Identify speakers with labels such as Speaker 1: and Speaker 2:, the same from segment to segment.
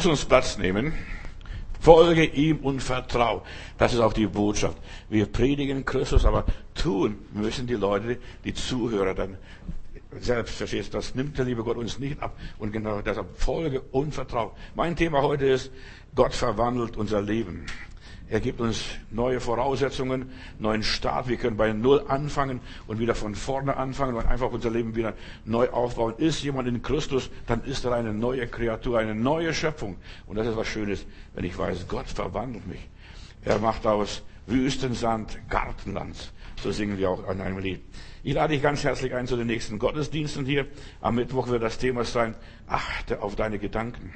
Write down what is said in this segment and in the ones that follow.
Speaker 1: Lass uns Platz nehmen. Folge ihm und vertrau. Das ist auch die Botschaft. Wir predigen Christus, aber tun müssen die Leute, die Zuhörer dann selbst, verstehst du, das nimmt der liebe Gott uns nicht ab. Und genau deshalb Folge und Vertrau. Mein Thema heute ist, Gott verwandelt unser Leben. Er gibt uns neue Voraussetzungen, neuen Start. Wir können bei Null anfangen und wieder von vorne anfangen und einfach unser Leben wieder neu aufbauen. Ist jemand in Christus, dann ist er eine neue Kreatur, eine neue Schöpfung. Und das ist was Schönes, wenn ich weiß, Gott verwandelt mich. Er macht aus Wüstensand Gartenland. So singen wir auch an einem Lied. Ich lade dich ganz herzlich ein zu den nächsten Gottesdiensten hier. Am Mittwoch wird das Thema sein, achte auf deine Gedanken.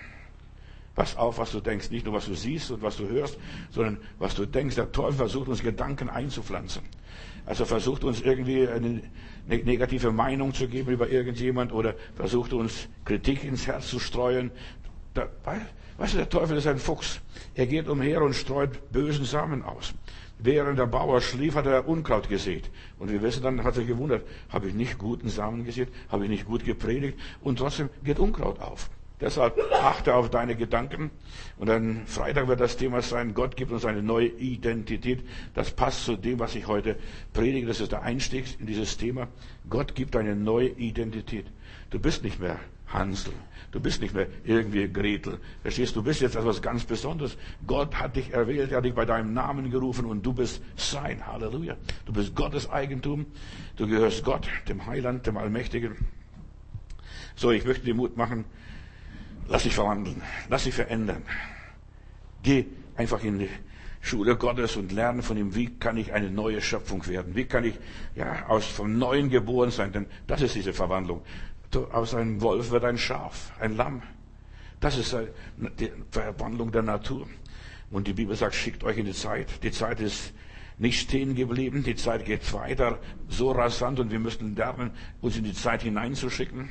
Speaker 1: Pass auf, was du denkst. Nicht nur, was du siehst und was du hörst, sondern was du denkst. Der Teufel versucht uns Gedanken einzupflanzen. Also versucht uns irgendwie eine negative Meinung zu geben über irgendjemand oder versucht uns Kritik ins Herz zu streuen. Weißt du, der Teufel ist ein Fuchs. Er geht umher und streut bösen Samen aus. Während der Bauer schlief, hat er Unkraut gesät. Und wir wissen dann, hat er gewundert, habe ich nicht guten Samen gesät, habe ich nicht gut gepredigt und trotzdem geht Unkraut auf. Deshalb achte auf deine Gedanken. Und dann Freitag wird das Thema sein, Gott gibt uns eine neue Identität. Das passt zu dem, was ich heute predige. Das ist der Einstieg in dieses Thema. Gott gibt eine neue Identität. Du bist nicht mehr Hansel. Du bist nicht mehr irgendwie Gretel. Verstehst du? Du bist jetzt etwas ganz Besonderes. Gott hat dich erwählt, er hat dich bei deinem Namen gerufen und du bist sein. Halleluja. Du bist Gottes Eigentum. Du gehörst Gott, dem Heiland, dem Allmächtigen. So, ich möchte dir Mut machen, Lass dich verwandeln. Lass dich verändern. Geh einfach in die Schule Gottes und lerne von ihm, wie kann ich eine neue Schöpfung werden? Wie kann ich ja, aus vom Neuen geboren sein? Denn das ist diese Verwandlung. Aus einem Wolf wird ein Schaf, ein Lamm. Das ist die Verwandlung der Natur. Und die Bibel sagt, schickt euch in die Zeit. Die Zeit ist nicht stehen geblieben. Die Zeit geht weiter so rasant und wir müssen lernen, uns in die Zeit hineinzuschicken.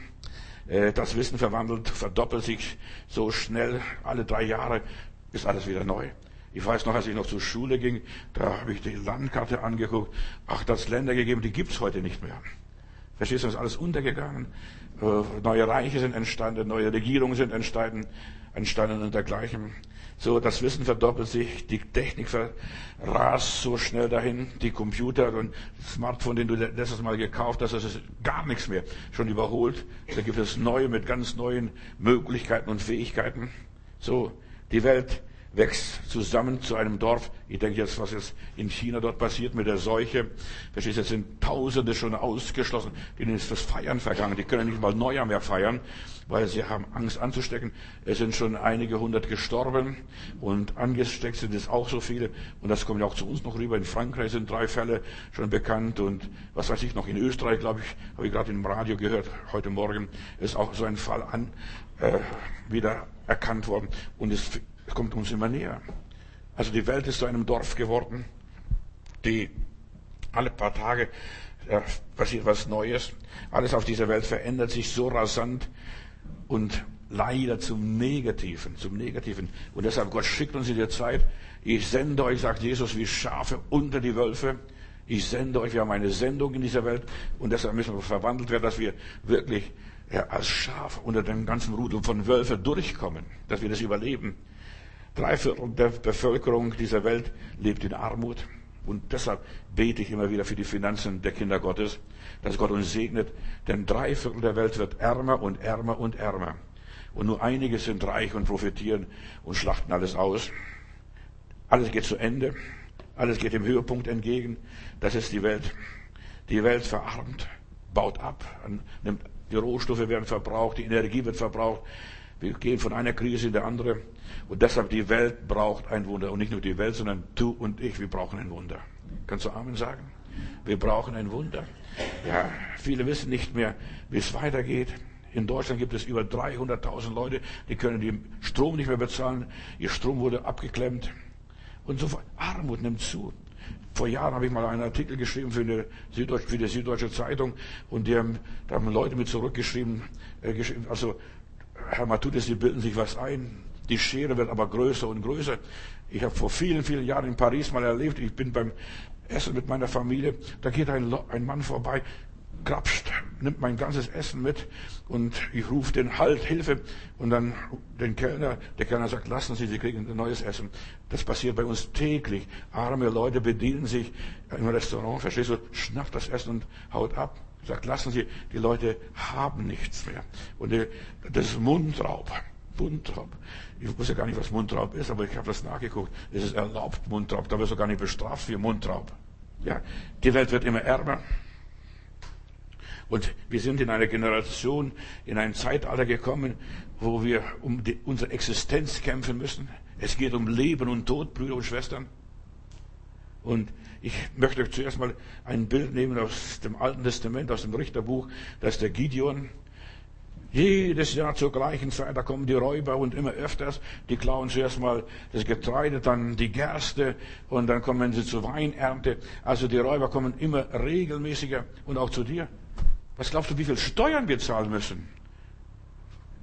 Speaker 1: Äh, das Wissen verwandelt, verdoppelt sich so schnell. Alle drei Jahre ist alles wieder neu. Ich weiß noch, als ich noch zur Schule ging, da habe ich die Landkarte angeguckt. Ach, das Länder gegeben, die gibt's heute nicht mehr. Verstehst du, ist alles untergegangen. Äh, neue Reiche sind entstanden, neue Regierungen sind entstanden, entstanden und dergleichen. So, das Wissen verdoppelt sich, die Technik rast so schnell dahin, die Computer und Smartphone, den du letztes Mal gekauft hast, das ist gar nichts mehr, schon überholt. Da gibt es neue mit ganz neuen Möglichkeiten und Fähigkeiten. So, die Welt wächst zusammen zu einem Dorf. Ich denke jetzt, was jetzt in China dort passiert mit der Seuche. Verstehst du, jetzt sind Tausende schon ausgeschlossen. Denen ist das Feiern vergangen. Die können nicht mal Neujahr mehr feiern, weil sie haben Angst anzustecken. Es sind schon einige hundert gestorben und angesteckt sind es auch so viele. Und das kommt ja auch zu uns noch rüber. In Frankreich sind drei Fälle schon bekannt und was weiß ich noch, in Österreich, glaube ich, habe ich gerade im Radio gehört, heute Morgen ist auch so ein Fall an, äh, wieder erkannt worden. Und es es kommt uns immer näher. Also die Welt ist zu einem Dorf geworden, die alle paar Tage ja, passiert was Neues. Alles auf dieser Welt verändert sich so rasant und leider zum Negativen, zum Negativen. Und deshalb Gott schickt uns in der Zeit. Ich sende euch, sagt Jesus, wie Schafe unter die Wölfe. Ich sende euch, wir haben eine Sendung in dieser Welt und deshalb müssen wir verwandelt werden, dass wir wirklich ja, als Schaf unter dem ganzen Rudel von Wölfen durchkommen, dass wir das überleben. Drei Viertel der Bevölkerung dieser Welt lebt in Armut. Und deshalb bete ich immer wieder für die Finanzen der Kinder Gottes, dass Gott uns segnet. Denn drei Viertel der Welt wird ärmer und ärmer und ärmer. Und nur einige sind reich und profitieren und schlachten alles aus. Alles geht zu Ende. Alles geht dem Höhepunkt entgegen. Das ist die Welt. Die Welt verarmt, baut ab, die Rohstoffe werden verbraucht, die Energie wird verbraucht. Wir gehen von einer Krise in die andere. Und deshalb die Welt braucht ein Wunder. Und nicht nur die Welt, sondern du und ich, wir brauchen ein Wunder. Kannst du Amen sagen? Wir brauchen ein Wunder. Ja, viele wissen nicht mehr, wie es weitergeht. In Deutschland gibt es über 300.000 Leute, die können den Strom nicht mehr bezahlen. Ihr Strom wurde abgeklemmt. Und so Armut nimmt zu. Vor Jahren habe ich mal einen Artikel geschrieben für, eine Süddeutsche, für die Süddeutsche Zeitung und die haben, da haben Leute mit zurückgeschrieben, äh, also Herr Matutes, Sie bilden sich was ein. Die Schere wird aber größer und größer. Ich habe vor vielen, vielen Jahren in Paris mal erlebt, ich bin beim Essen mit meiner Familie, da geht ein, ein Mann vorbei, grapscht nimmt mein ganzes Essen mit und ich rufe den Halt, Hilfe und dann den Kellner, der Kellner sagt, lassen Sie, Sie kriegen ein neues Essen. Das passiert bei uns täglich. Arme Leute bedienen sich im Restaurant, verstehst du, schnappt das Essen und haut ab. Sagt, lassen Sie, die Leute haben nichts mehr. Und das ist Mundraub. Mundraub. Ich wusste gar nicht, was Mundraub ist, aber ich habe das nachgeguckt. Es ist erlaubt, Mundraub. Da wirst du gar nicht bestraft für Mundraub. Ja, die Welt wird immer ärmer. Und wir sind in einer Generation, in ein Zeitalter gekommen, wo wir um die, unsere Existenz kämpfen müssen. Es geht um Leben und Tod, Brüder und Schwestern. Und ich möchte zuerst mal ein Bild nehmen aus dem Alten Testament, aus dem Richterbuch. Da ist der Gideon. Jedes Jahr zur gleichen Zeit, da kommen die Räuber und immer öfters. Die klauen zuerst mal das Getreide, dann die Gerste und dann kommen sie zur Weinernte. Also die Räuber kommen immer regelmäßiger und auch zu dir. Was glaubst du, wie viel Steuern wir zahlen müssen?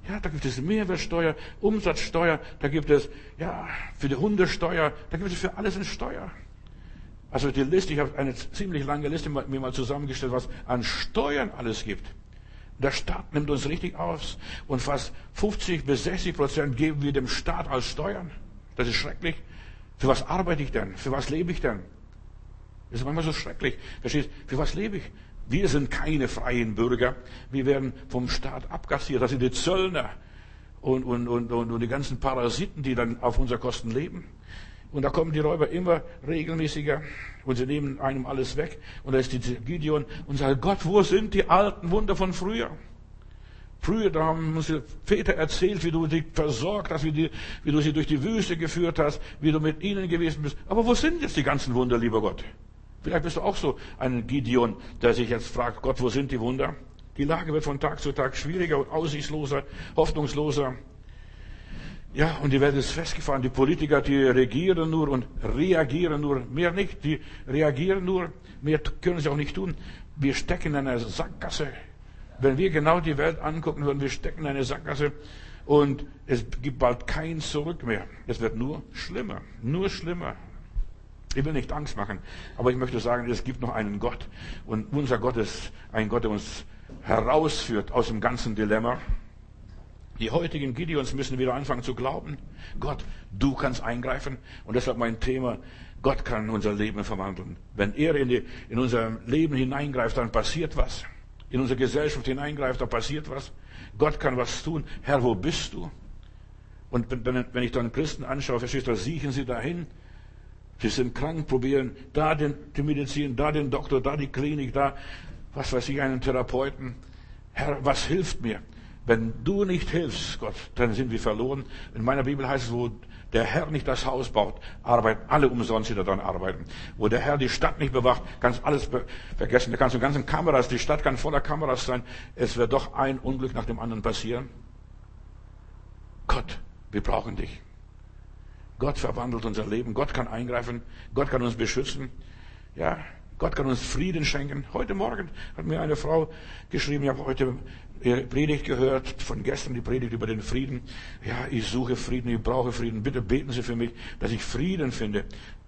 Speaker 1: Ja, da gibt es Mehrwertsteuer, Umsatzsteuer, da gibt es, ja, für die Hundesteuer, da gibt es für alles eine Steuer. Also die Liste, ich habe eine ziemlich lange Liste mir mal zusammengestellt, was an Steuern alles gibt. Der Staat nimmt uns richtig aus und fast 50 bis 60 Prozent geben wir dem Staat als Steuern. Das ist schrecklich. Für was arbeite ich denn? Für was lebe ich denn? Das ist manchmal so schrecklich. Verstehst? Für was lebe ich? Wir sind keine freien Bürger. Wir werden vom Staat abgassiert. Das sind die Zöllner und, und, und, und, die ganzen Parasiten, die dann auf unser Kosten leben. Und da kommen die Räuber immer regelmäßiger und sie nehmen einem alles weg. Und da ist die Gideon und sagt, Gott, wo sind die alten Wunder von früher? Früher, da haben uns Väter erzählt, wie du sie versorgt hast, wie, die, wie du sie durch die Wüste geführt hast, wie du mit ihnen gewesen bist. Aber wo sind jetzt die ganzen Wunder, lieber Gott? Vielleicht bist du auch so ein Gideon, der sich jetzt fragt, Gott, wo sind die Wunder? Die Lage wird von Tag zu Tag schwieriger und aussichtsloser, hoffnungsloser. Ja, und die Welt ist festgefahren. Die Politiker, die regieren nur und reagieren nur, mehr nicht. Die reagieren nur, mehr können sie auch nicht tun. Wir stecken in einer Sackgasse. Wenn wir genau die Welt angucken würden, wir stecken in einer Sackgasse und es gibt bald kein Zurück mehr. Es wird nur schlimmer, nur schlimmer. Ich will nicht Angst machen, aber ich möchte sagen, es gibt noch einen Gott. Und unser Gott ist ein Gott, der uns herausführt aus dem ganzen Dilemma. Die heutigen Gideons müssen wieder anfangen zu glauben. Gott, du kannst eingreifen. Und deshalb mein Thema, Gott kann unser Leben verwandeln. Wenn er in, die, in unser Leben hineingreift, dann passiert was. In unsere Gesellschaft hineingreift, dann passiert was. Gott kann was tun. Herr, wo bist du? Und wenn, ich dann Christen anschaue, verstehst du, siechen sie dahin Sie sind krank, probieren da den, die Medizin, da den Doktor, da die Klinik, da, was weiß ich, einen Therapeuten. Herr, was hilft mir? Wenn du nicht hilfst, Gott, dann sind wir verloren. In meiner Bibel heißt es, wo der Herr nicht das Haus baut, arbeiten alle umsonst, die daran arbeiten. Wo der Herr die Stadt nicht bewacht, kannst alles vergessen. Da kannst du ganzen Kameras, die Stadt kann voller Kameras sein. Es wird doch ein Unglück nach dem anderen passieren. Gott, wir brauchen dich. Gott verwandelt unser Leben. Gott kann eingreifen. Gott kann uns beschützen. Ja, Gott kann uns Frieden schenken. Heute Morgen hat mir eine Frau geschrieben, ich habe heute Predigt gehört, von gestern die Predigt über den Frieden. Ja, ich suche Frieden, ich brauche Frieden. Bitte beten Sie für mich, dass ich Frieden finde.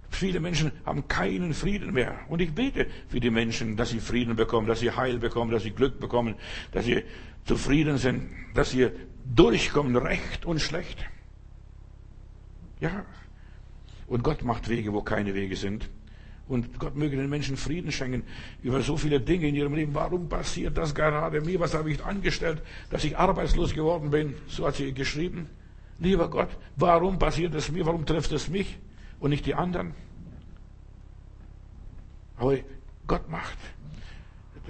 Speaker 1: Viele Menschen haben keinen Frieden mehr. Und ich bete für die Menschen, dass sie Frieden bekommen, dass sie Heil bekommen, dass sie Glück bekommen, dass sie zufrieden sind, dass sie durchkommen, recht und schlecht. Ja. Und Gott macht Wege, wo keine Wege sind. Und Gott möge den Menschen Frieden schenken über so viele Dinge in ihrem Leben. Warum passiert das gerade mir? Was habe ich angestellt, dass ich arbeitslos geworden bin? So hat sie geschrieben. Lieber Gott, warum passiert es mir? Warum trifft es mich und nicht die anderen? Aber Gott macht,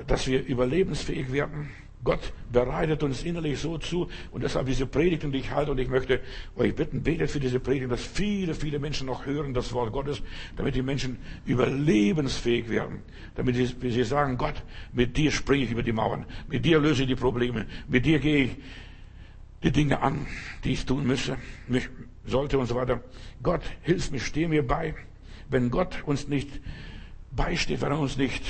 Speaker 1: dass wir überlebensfähig werden. Gott bereitet uns innerlich so zu und deshalb diese Predigten, die ich halte und ich möchte euch bitten, betet für diese Predigten, dass viele, viele Menschen noch hören das Wort Gottes, damit die Menschen überlebensfähig werden, damit sie, sie sagen, Gott, mit dir springe ich über die Mauern, mit dir löse ich die Probleme, mit dir gehe ich die Dinge an, die ich tun müsse, mich sollte und so weiter. Gott, hilf mir, steh mir bei. Wenn Gott uns nicht beisteht, wenn er uns nicht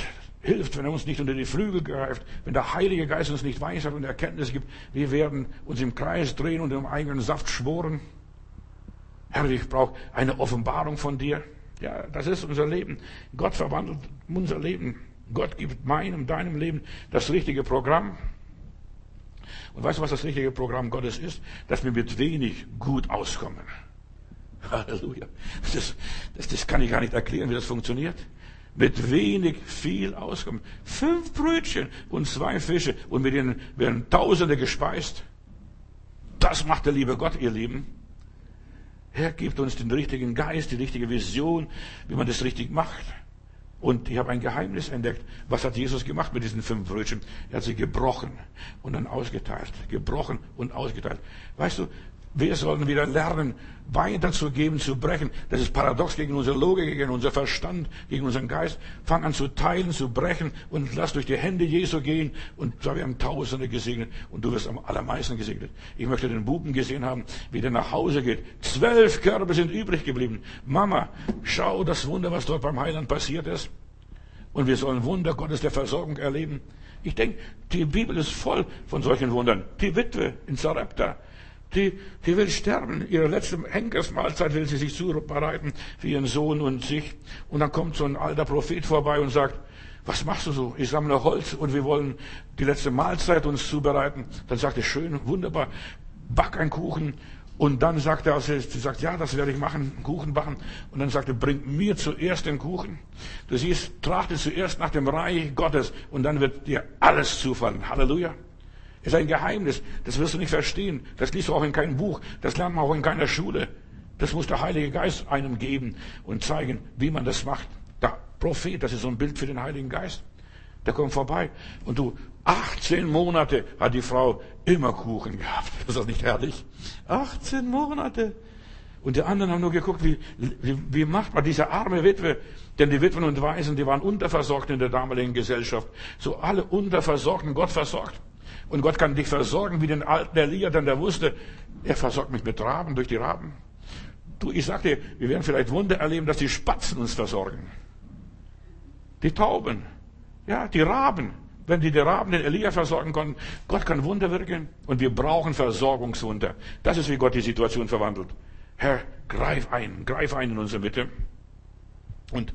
Speaker 1: hilft, wenn er uns nicht unter die Flügel greift, wenn der Heilige Geist uns nicht Weisheit und Erkenntnis gibt. Wir werden uns im Kreis drehen und im eigenen Saft schworen. Herr, ich brauche eine Offenbarung von dir. Ja, das ist unser Leben. Gott verwandelt unser Leben. Gott gibt meinem, deinem Leben das richtige Programm. Und weißt du, was das richtige Programm Gottes ist? Dass wir mit wenig gut auskommen. Halleluja. Das, das, das kann ich gar nicht erklären, wie das funktioniert. Mit wenig viel auskommen. Fünf Brötchen und zwei Fische und mit denen werden Tausende gespeist. Das macht der liebe Gott, ihr Lieben. Er gibt uns den richtigen Geist, die richtige Vision, wie man das richtig macht. Und ich habe ein Geheimnis entdeckt. Was hat Jesus gemacht mit diesen fünf Brötchen? Er hat sie gebrochen und dann ausgeteilt. Gebrochen und ausgeteilt. Weißt du, wir sollen wieder lernen, weiterzugeben, zu brechen. Das ist paradox gegen unsere Logik, gegen unser Verstand, gegen unseren Geist. Fang an zu teilen, zu brechen und lass durch die Hände Jesu gehen. Und da werden Tausende gesegnet und du wirst am allermeisten gesegnet. Ich möchte den Buben gesehen haben, wie der nach Hause geht. Zwölf Körbe sind übrig geblieben. Mama, schau das Wunder, was dort beim Heiland passiert ist. Und wir sollen Wunder Gottes der Versorgung erleben. Ich denke, die Bibel ist voll von solchen Wundern. Die Witwe in Sarepta, die, die will sterben. Ihre letzte Henkersmahlzeit will sie sich zubereiten für ihren Sohn und sich. Und dann kommt so ein alter Prophet vorbei und sagt, was machst du so? Ich sammle Holz und wir wollen die letzte Mahlzeit uns zubereiten. Dann sagt er, schön, wunderbar, back einen Kuchen. Und dann sagt er, sie sagt, ja, das werde ich machen, Kuchen backen. Und dann sagt er, bring mir zuerst den Kuchen. Du siehst, trachte zuerst nach dem Reich Gottes und dann wird dir alles zufallen. Halleluja. Ist ein Geheimnis. Das wirst du nicht verstehen. Das liest du auch in keinem Buch. Das lernt man auch in keiner Schule. Das muss der Heilige Geist einem geben und zeigen, wie man das macht. Der Prophet, das ist so ein Bild für den Heiligen Geist. Der kommt vorbei. Und du, 18 Monate hat die Frau immer Kuchen gehabt. Ist das nicht herrlich? 18 Monate. Und die anderen haben nur geguckt, wie, wie, wie macht man diese arme Witwe? Denn die Witwen und Waisen, die waren unterversorgt in der damaligen Gesellschaft. So alle unterversorgten, Gott versorgt. Und Gott kann dich versorgen, wie den alten Elia, denn der wusste, er versorgt mich mit Raben durch die Raben. Du, ich sag dir, wir werden vielleicht Wunder erleben, dass die Spatzen uns versorgen. Die Tauben. Ja, die Raben. Wenn die, die Raben den Elia versorgen konnten, Gott kann Wunder wirken und wir brauchen Versorgungswunder. Das ist, wie Gott die Situation verwandelt. Herr, greif ein, greif ein in unsere Mitte. Und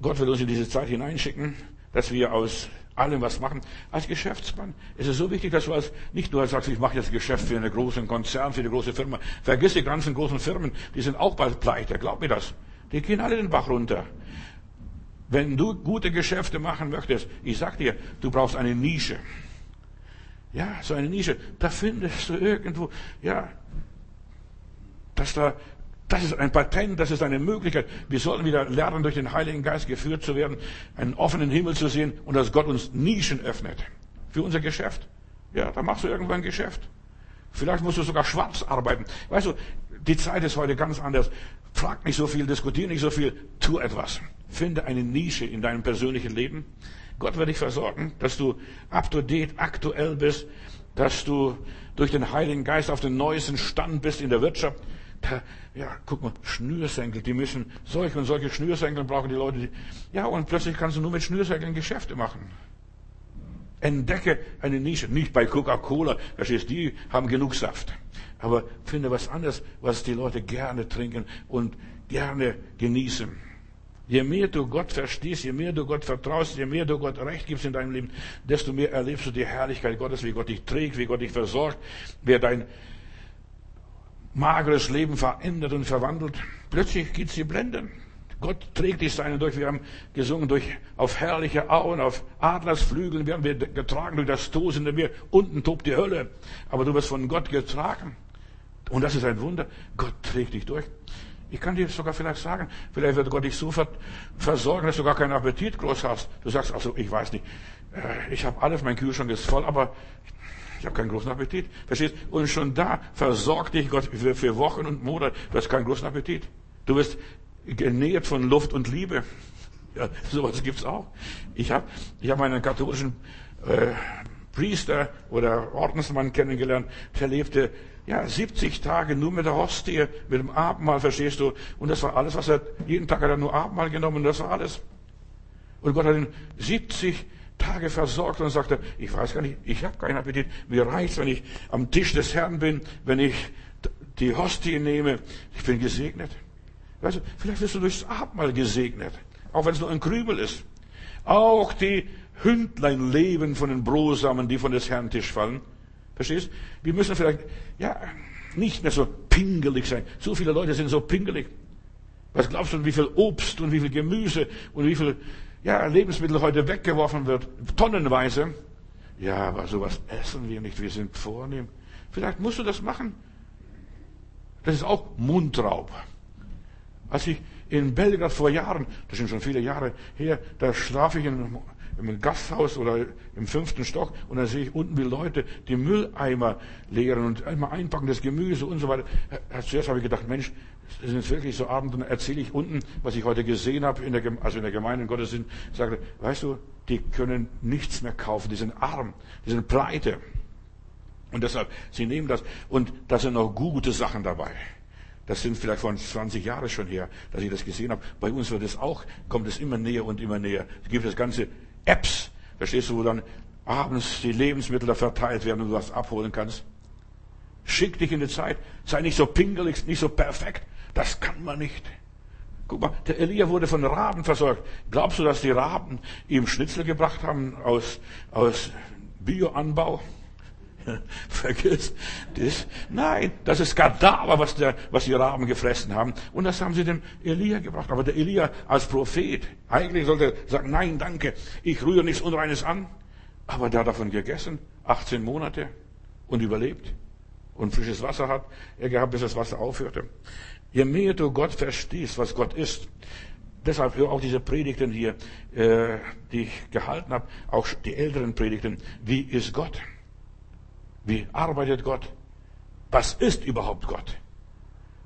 Speaker 1: Gott will uns in diese Zeit hineinschicken, dass wir aus allem was machen. Als Geschäftsmann ist es so wichtig, dass du als, nicht nur sagst, ich mache jetzt Geschäft für einen großen Konzern, für eine große Firma. Vergiss die ganzen großen Firmen, die sind auch bald pleite, glaub mir das. Die gehen alle den Bach runter. Wenn du gute Geschäfte machen möchtest, ich sag dir, du brauchst eine Nische. Ja, so eine Nische. Da findest du irgendwo, ja, dass da das ist ein Patent, das ist eine Möglichkeit. Wir sollten wieder lernen, durch den Heiligen Geist geführt zu werden, einen offenen Himmel zu sehen und dass Gott uns Nischen öffnet. Für unser Geschäft. Ja, da machst du irgendwann Geschäft. Vielleicht musst du sogar schwarz arbeiten. Weißt du, die Zeit ist heute ganz anders. Frag nicht so viel, diskutier nicht so viel, tu etwas. Finde eine Nische in deinem persönlichen Leben. Gott wird dich versorgen, dass du up to date, aktuell bist, dass du durch den Heiligen Geist auf den neuesten Stand bist in der Wirtschaft, da, ja, guck mal, Schnürsenkel, die müssen, solche und solche Schnürsenkel brauchen die Leute. Die, ja, und plötzlich kannst du nur mit Schnürsenkeln Geschäfte machen. Entdecke eine Nische. Nicht bei Coca-Cola, verstehst die haben genug Saft. Aber finde was anderes, was die Leute gerne trinken und gerne genießen. Je mehr du Gott verstehst, je mehr du Gott vertraust, je mehr du Gott Recht gibst in deinem Leben, desto mehr erlebst du die Herrlichkeit Gottes, wie Gott dich trägt, wie Gott dich versorgt, wer dein mageres Leben verändert und verwandelt. Plötzlich geht's dir blenden. Gott trägt die Steine durch. Wir haben gesungen durch, auf herrliche Auen, auf Adlersflügeln werden wir getragen durch das tosende Meer. Unten tobt die Hölle. Aber du wirst von Gott getragen. Und das ist ein Wunder. Gott trägt dich durch. Ich kann dir sogar vielleicht sagen, vielleicht wird Gott dich so versorgen, dass du gar keinen Appetit groß hast. Du sagst also, ich weiß nicht, äh, ich habe alles, mein Kühlschrank ist voll, aber ich habe keinen großen Appetit. Verstehst? Und schon da versorgt dich Gott für, für Wochen und Monate. Du hast keinen großen Appetit. Du wirst genährt von Luft und Liebe. Ja, sowas gibt's auch. Ich habe ich hab einen katholischen äh, Priester oder Ordensmann kennengelernt, der lebte ja 70 Tage nur mit der Hostie, mit dem Abendmahl, verstehst du? Und das war alles, was er jeden Tag hat er nur Abendmahl genommen und das war alles. Und Gott hat ihn 70 Tage versorgt und sagte, ich weiß gar nicht, ich habe keinen Appetit. Mir reicht, wenn ich am Tisch des Herrn bin, wenn ich die Hostie nehme. Ich bin gesegnet. Weißt du, vielleicht wirst du durchs Abendmahl gesegnet. Auch wenn es nur ein Krümel ist. Auch die Hündlein leben von den Brosamen, die von des Herrn Tisch fallen. Verstehst? Wir müssen vielleicht, ja, nicht mehr so pingelig sein. So viele Leute sind so pingelig. Was glaubst du, wie viel Obst und wie viel Gemüse und wie viel ja, Lebensmittel heute weggeworfen wird? Tonnenweise. Ja, aber sowas essen wir nicht. Wir sind vornehm. Vielleicht musst du das machen. Das ist auch Mundraub. Als ich in Belgrad vor Jahren, das sind schon viele Jahre her, da schlaf ich in im Gasthaus oder im fünften Stock und dann sehe ich unten, wie Leute die Mülleimer leeren und einmal einpacken, das Gemüse und so weiter. Zuerst habe ich gedacht, Mensch, jetzt wirklich so Abend dann erzähle ich unten, was ich heute gesehen habe, in der, also in der Gemeinde in Gottesdienst, sage, weißt du, die können nichts mehr kaufen, die sind arm, die sind pleite. Und deshalb, sie nehmen das und da sind noch gute Sachen dabei. Das sind vielleicht von 20 Jahren schon her, dass ich das gesehen habe. Bei uns wird es auch, kommt es immer näher und immer näher. Es gibt das ganze Apps, verstehst du, wo dann abends die Lebensmittel da verteilt werden und du was abholen kannst. Schick dich in die Zeit. Sei nicht so pingelig, nicht so perfekt. Das kann man nicht. Guck mal, der Elia wurde von Raben versorgt. Glaubst du, dass die Raben ihm Schnitzel gebracht haben aus, aus Bioanbau? Vergiss das. Nein, das ist Kadaver, was, der, was die Raben gefressen haben. Und das haben sie dem Elia gebracht. Aber der Elia als Prophet, eigentlich sollte er sagen, nein, danke, ich rühre nichts Unreines an. Aber der hat davon gegessen, 18 Monate und überlebt. Und frisches Wasser hat er gehabt, bis das Wasser aufhörte. Je mehr du Gott verstehst, was Gott ist, deshalb hör auch diese Predigten hier, äh, die ich gehalten habe, auch die älteren Predigten. Wie ist Gott? Wie arbeitet Gott? Was ist überhaupt Gott?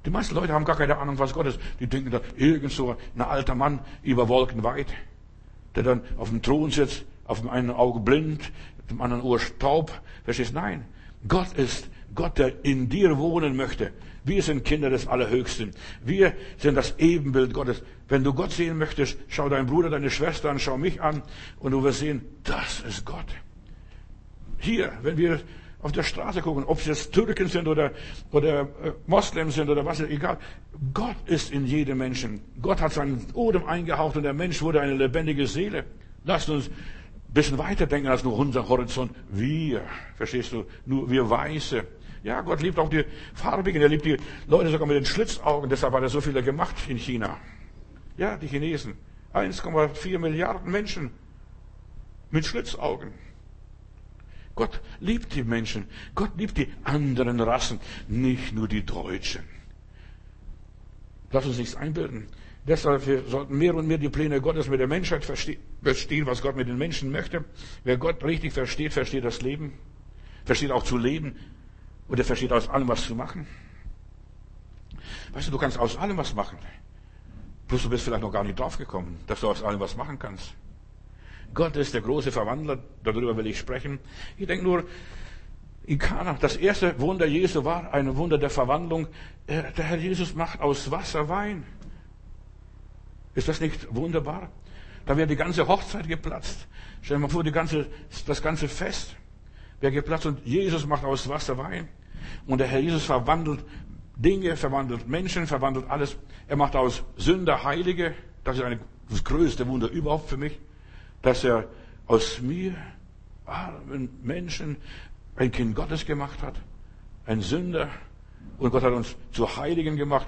Speaker 1: Die meisten Leute haben gar keine Ahnung, was Gott ist. Die denken da, irgend so ein alter Mann über Wolken weit, der dann auf dem Thron sitzt, auf dem einen Auge blind, mit dem anderen Ohr Staub. Verstehst? Nein. Gott ist Gott, der in dir wohnen möchte. Wir sind Kinder des Allerhöchsten. Wir sind das Ebenbild Gottes. Wenn du Gott sehen möchtest, schau deinen Bruder, deine Schwester an, schau mich an und du wirst sehen, das ist Gott. Hier, wenn wir auf der Straße gucken, ob es jetzt Türken sind oder, oder äh, Moslems sind oder was, egal. Gott ist in jedem Menschen. Gott hat seinen Odem eingehaucht und der Mensch wurde eine lebendige Seele. Lasst uns ein bisschen weiter denken als nur unser Horizont. Wir, verstehst du, nur wir Weiße. Ja, Gott liebt auch die Farbigen, er liebt die Leute sogar mit den Schlitzaugen, deshalb hat er so viele gemacht in China. Ja, die Chinesen. 1,4 Milliarden Menschen mit Schlitzaugen. Gott liebt die Menschen. Gott liebt die anderen Rassen, nicht nur die Deutschen. Lass uns nichts einbilden. Deshalb wir sollten mehr und mehr die Pläne Gottes mit der Menschheit verstehen, was Gott mit den Menschen möchte. Wer Gott richtig versteht, versteht das Leben, versteht auch zu leben und er versteht aus allem was zu machen. Weißt du, du kannst aus allem was machen. Bloß du bist vielleicht noch gar nicht draufgekommen, dass du aus allem was machen kannst. Gott ist der große Verwandler, darüber will ich sprechen. Ich denke nur, in Kana, das erste Wunder Jesu war ein Wunder der Verwandlung. Der Herr Jesus macht aus Wasser Wein. Ist das nicht wunderbar? Da wäre die ganze Hochzeit geplatzt. Stell dir mal vor, die ganze, das ganze Fest wäre geplatzt und Jesus macht aus Wasser Wein. Und der Herr Jesus verwandelt Dinge, verwandelt Menschen, verwandelt alles. Er macht aus Sünder Heilige. Das ist eine, das größte Wunder überhaupt für mich dass er aus mir, armen Menschen, ein Kind Gottes gemacht hat, ein Sünder. Und Gott hat uns zu Heiligen gemacht.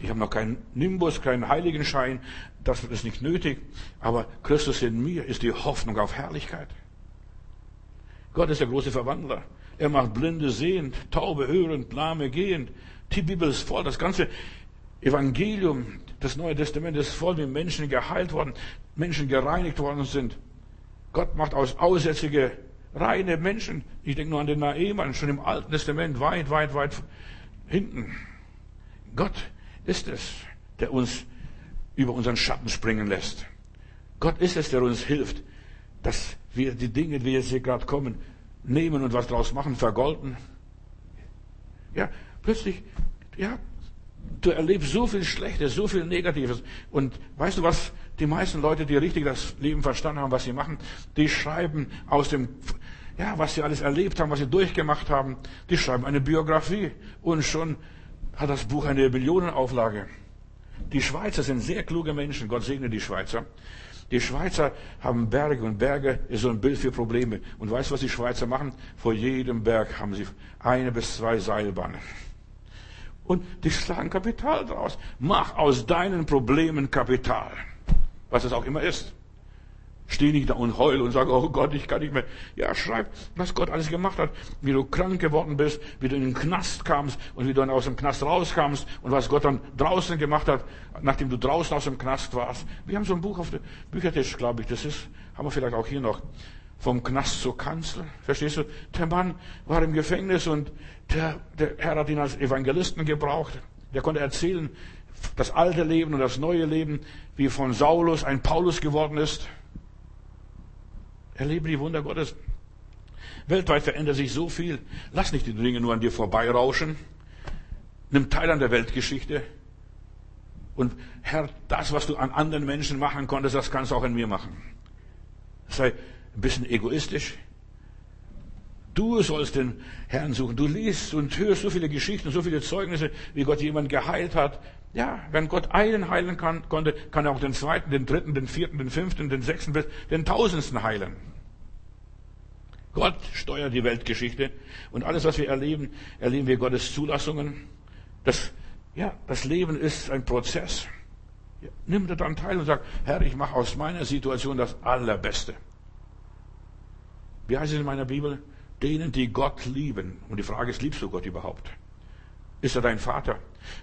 Speaker 1: Ich habe noch keinen Nimbus, keinen Heiligenschein. Das ist nicht nötig. Aber Christus in mir ist die Hoffnung auf Herrlichkeit. Gott ist der große Verwandler. Er macht Blinde sehend, Taube hörend, Lahme gehend. Die Bibel ist voll. Das ganze Evangelium, das Neue Testament ist voll mit Menschen geheilt worden, Menschen gereinigt worden sind. Gott macht aus Aussätzige reine Menschen. Ich denke nur an den Naemann, schon im Alten Testament, weit, weit, weit hinten. Gott ist es, der uns über unseren Schatten springen lässt. Gott ist es, der uns hilft, dass wir die Dinge, die jetzt hier gerade kommen, nehmen und was draus machen, vergolden. Ja, plötzlich, ja, du erlebst so viel Schlechtes, so viel Negatives. Und weißt du was? Die meisten Leute, die richtig das Leben verstanden haben, was sie machen, die schreiben aus dem, ja, was sie alles erlebt haben, was sie durchgemacht haben, die schreiben eine Biografie. Und schon hat das Buch eine Millionenauflage. Die Schweizer sind sehr kluge Menschen. Gott segne die Schweizer. Die Schweizer haben Berge und Berge ist so ein Bild für Probleme. Und weißt du, was die Schweizer machen? Vor jedem Berg haben sie eine bis zwei Seilbahnen. Und die schlagen Kapital draus. Mach aus deinen Problemen Kapital. Was es auch immer ist. Steh nicht da und heul und sag, oh Gott, ich kann nicht mehr. Ja, schreib, was Gott alles gemacht hat, wie du krank geworden bist, wie du in den Knast kamst und wie du dann aus dem Knast rauskamst und was Gott dann draußen gemacht hat, nachdem du draußen aus dem Knast warst. Wir haben so ein Buch auf dem Büchertisch, glaube ich, das ist, haben wir vielleicht auch hier noch. Vom Knast zur Kanzel. Verstehst du? Der Mann war im Gefängnis und der, der Herr hat ihn als Evangelisten gebraucht. Der konnte erzählen, das alte Leben und das neue Leben, wie von Saulus ein Paulus geworden ist. Erlebe die Wunder Gottes. Weltweit verändert sich so viel. Lass nicht die Dinge nur an dir vorbeirauschen. Nimm teil an der Weltgeschichte. Und Herr, das, was du an anderen Menschen machen konntest, das kannst du auch an mir machen. Sei ein bisschen egoistisch. Du sollst den Herrn suchen. Du liest und hörst so viele Geschichten, so viele Zeugnisse, wie Gott jemanden geheilt hat. Ja, wenn Gott einen heilen kann, konnte, kann er auch den zweiten, den dritten, den vierten, den fünften, den sechsten, den tausendsten heilen. Gott steuert die Weltgeschichte und alles, was wir erleben, erleben wir Gottes Zulassungen. Das, ja, das Leben ist ein Prozess. Ja, nimm da dann teil und sag, Herr, ich mache aus meiner Situation das Allerbeste. Wie heißt es in meiner Bibel? Denen, die Gott lieben. Und die Frage ist, liebst du Gott überhaupt? Ist er dein Vater?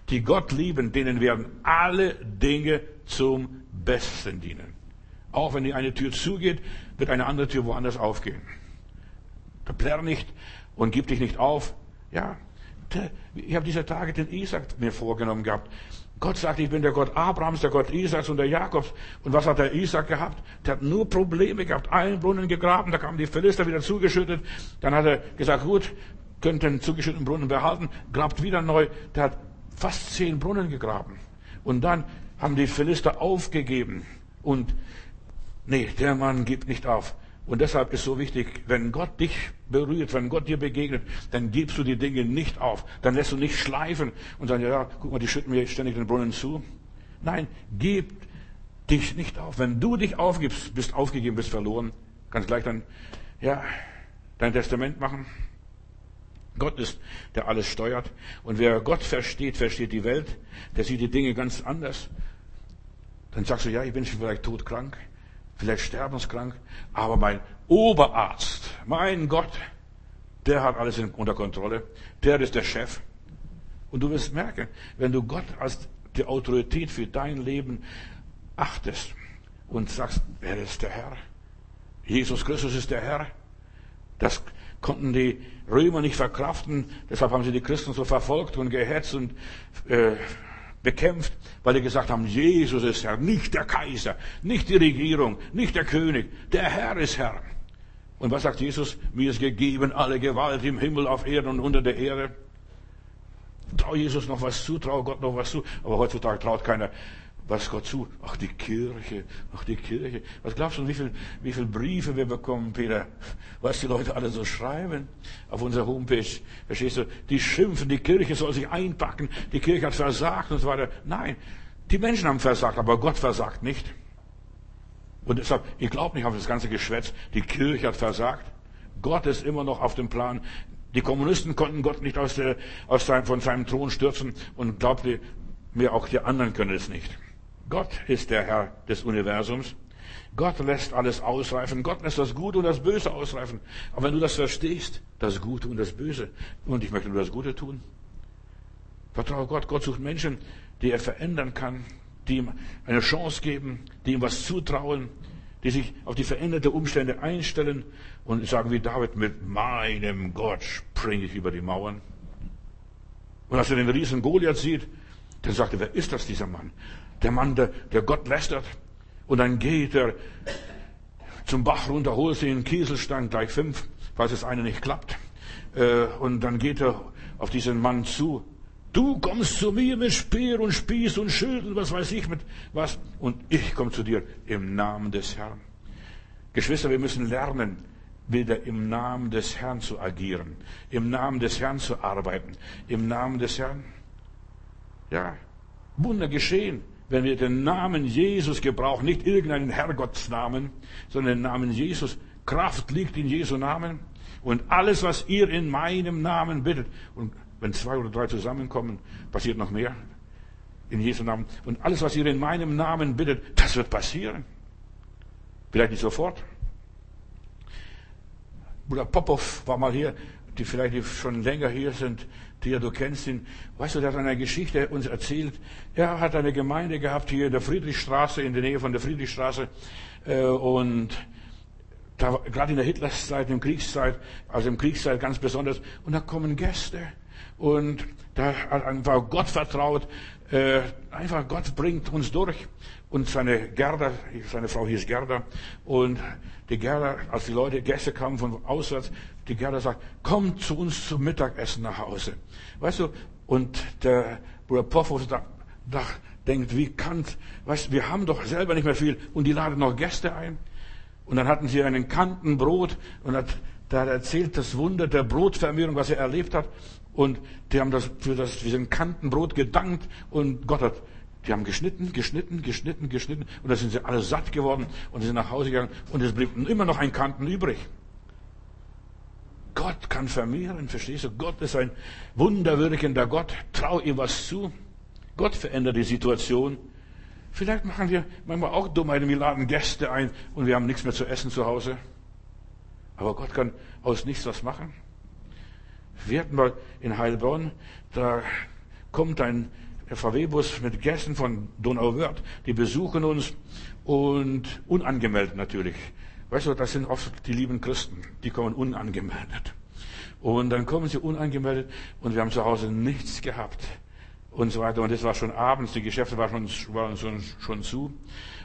Speaker 1: Die Gott lieben, denen werden alle Dinge zum Besten dienen. Auch wenn die eine Tür zugeht, wird eine andere Tür woanders aufgehen. Plärr nicht und gib dich nicht auf. Ja, ich habe diese Tage den Isaac mir vorgenommen gehabt. Gott sagt, ich bin der Gott Abrahams, der Gott Isaaks und der Jakobs. Und was hat der Isaac gehabt? Der hat nur Probleme gehabt. Einen Brunnen gegraben, da kamen die Philister wieder zugeschüttet. Dann hat er gesagt, gut, könnt den zugeschütteten Brunnen behalten, grabt wieder neu. Der hat fast zehn Brunnen gegraben. Und dann haben die Philister aufgegeben. Und nee, der Mann gibt nicht auf. Und deshalb ist so wichtig, wenn Gott dich berührt, wenn Gott dir begegnet, dann gibst du die Dinge nicht auf. Dann lässt du nicht schleifen und sagen, ja, guck mal, die schütten mir ständig den Brunnen zu. Nein, gib dich nicht auf. Wenn du dich aufgibst, bist aufgegeben, bist verloren. Kannst gleich dann, ja, dein Testament machen. Gott ist, der alles steuert. Und wer Gott versteht, versteht die Welt. Der sieht die Dinge ganz anders. Dann sagst du, ja, ich bin vielleicht todkrank, vielleicht sterbenskrank, aber mein Oberarzt, mein Gott, der hat alles unter Kontrolle. Der ist der Chef. Und du wirst merken, wenn du Gott als die Autorität für dein Leben achtest und sagst, wer ist der Herr? Jesus Christus ist der Herr. Das konnten die Römer nicht verkraften. Deshalb haben sie die Christen so verfolgt und gehetzt und äh, bekämpft, weil die gesagt haben, Jesus ist Herr, nicht der Kaiser, nicht die Regierung, nicht der König, der Herr ist Herr. Und was sagt Jesus? Mir ist gegeben alle Gewalt im Himmel, auf Erden und unter der Erde. Trau Jesus noch was zu, trau Gott noch was zu. Aber heutzutage traut keiner was Gott zu? Ach, die Kirche, ach, die Kirche. Was glaubst du, wie viele wie viel Briefe wir bekommen, Peter? Was die Leute alle so schreiben auf unserer Homepage. Verstehst du? Die schimpfen, die Kirche soll sich einpacken, die Kirche hat versagt und so weiter. Nein, die Menschen haben versagt, aber Gott versagt nicht. Und deshalb, ich glaube nicht auf das ganze Geschwätz, die Kirche hat versagt. Gott ist immer noch auf dem Plan. Die Kommunisten konnten Gott nicht aus der, aus seinem, von seinem Thron stürzen und glaubte mir, auch die anderen können es nicht. Gott ist der Herr des Universums. Gott lässt alles ausreifen. Gott lässt das Gute und das Böse ausreifen. Aber wenn du das verstehst, das Gute und das Böse, und ich möchte nur das Gute tun, vertraue Gott. Gott sucht Menschen, die er verändern kann, die ihm eine Chance geben, die ihm was zutrauen, die sich auf die veränderte Umstände einstellen und sagen wie David, mit meinem Gott springe ich über die Mauern. Und als er den Riesen Goliath sieht, dann sagt er, wer ist das, dieser Mann? Der Mann, der, der Gott lästert. Und dann geht er zum Bach runter, holt sich einen Kieselstein, gleich fünf, falls es eine nicht klappt. Äh, und dann geht er auf diesen Mann zu. Du kommst zu mir mit Speer und Spieß und Schild und was weiß ich mit was. Und ich komme zu dir im Namen des Herrn. Geschwister, wir müssen lernen, wieder im Namen des Herrn zu agieren, im Namen des Herrn zu arbeiten, im Namen des Herrn. Ja, Wunder geschehen. Wenn wir den Namen Jesus gebrauchen, nicht irgendeinen Herrgottsnamen, sondern den Namen Jesus. Kraft liegt in Jesu Namen. Und alles, was ihr in meinem Namen bittet, und wenn zwei oder drei zusammenkommen, passiert noch mehr in Jesu Namen. Und alles, was ihr in meinem Namen bittet, das wird passieren. Vielleicht nicht sofort. Bruder Popov war mal hier, die vielleicht schon länger hier sind, ja du kennst ihn. Weißt du, der hat eine Geschichte uns erzählt. Er hat eine Gemeinde gehabt hier in der Friedrichstraße, in der Nähe von der Friedrichstraße. Äh, und da, gerade in der Hitlerzeit, der Kriegszeit, also im Kriegszeit ganz besonders. Und da kommen Gäste. Und da hat einfach Gott vertraut. Äh, einfach Gott bringt uns durch. Und seine Gerda, seine Frau hieß Gerda. Und die Gerda, als die Leute, Gäste kamen von auswärts, die Gerda sagt, komm zu uns zum Mittagessen nach Hause. Weißt du, und der Bruder Poffos da, da denkt, wie kann, weißt wir haben doch selber nicht mehr viel und die laden noch Gäste ein. Und dann hatten sie einen Kantenbrot und hat, da erzählt das Wunder der Brotvermehrung, was er erlebt hat. Und die haben das für das, für den Kantenbrot gedankt und Gott hat, die haben geschnitten, geschnitten, geschnitten, geschnitten und da sind sie alle satt geworden und sind nach Hause gegangen und es blieb immer noch ein Kanten übrig. Gott kann vermehren, verstehst du? Gott ist ein wunderwirkender Gott. Trau ihm was zu. Gott verändert die Situation. Vielleicht machen wir manchmal auch Dummheiten. Wir laden Gäste ein und wir haben nichts mehr zu essen zu Hause. Aber Gott kann aus nichts was machen. Wir hatten mal in Heilbronn, da kommt ein VW-Bus mit Gästen von Donauwörth, die besuchen uns und unangemeldet natürlich. Weißt du, das sind oft die lieben Christen, die kommen unangemeldet. Und dann kommen sie unangemeldet und wir haben zu Hause nichts gehabt und so weiter. Und es war schon abends, die Geschäfte waren schon, waren schon, schon zu.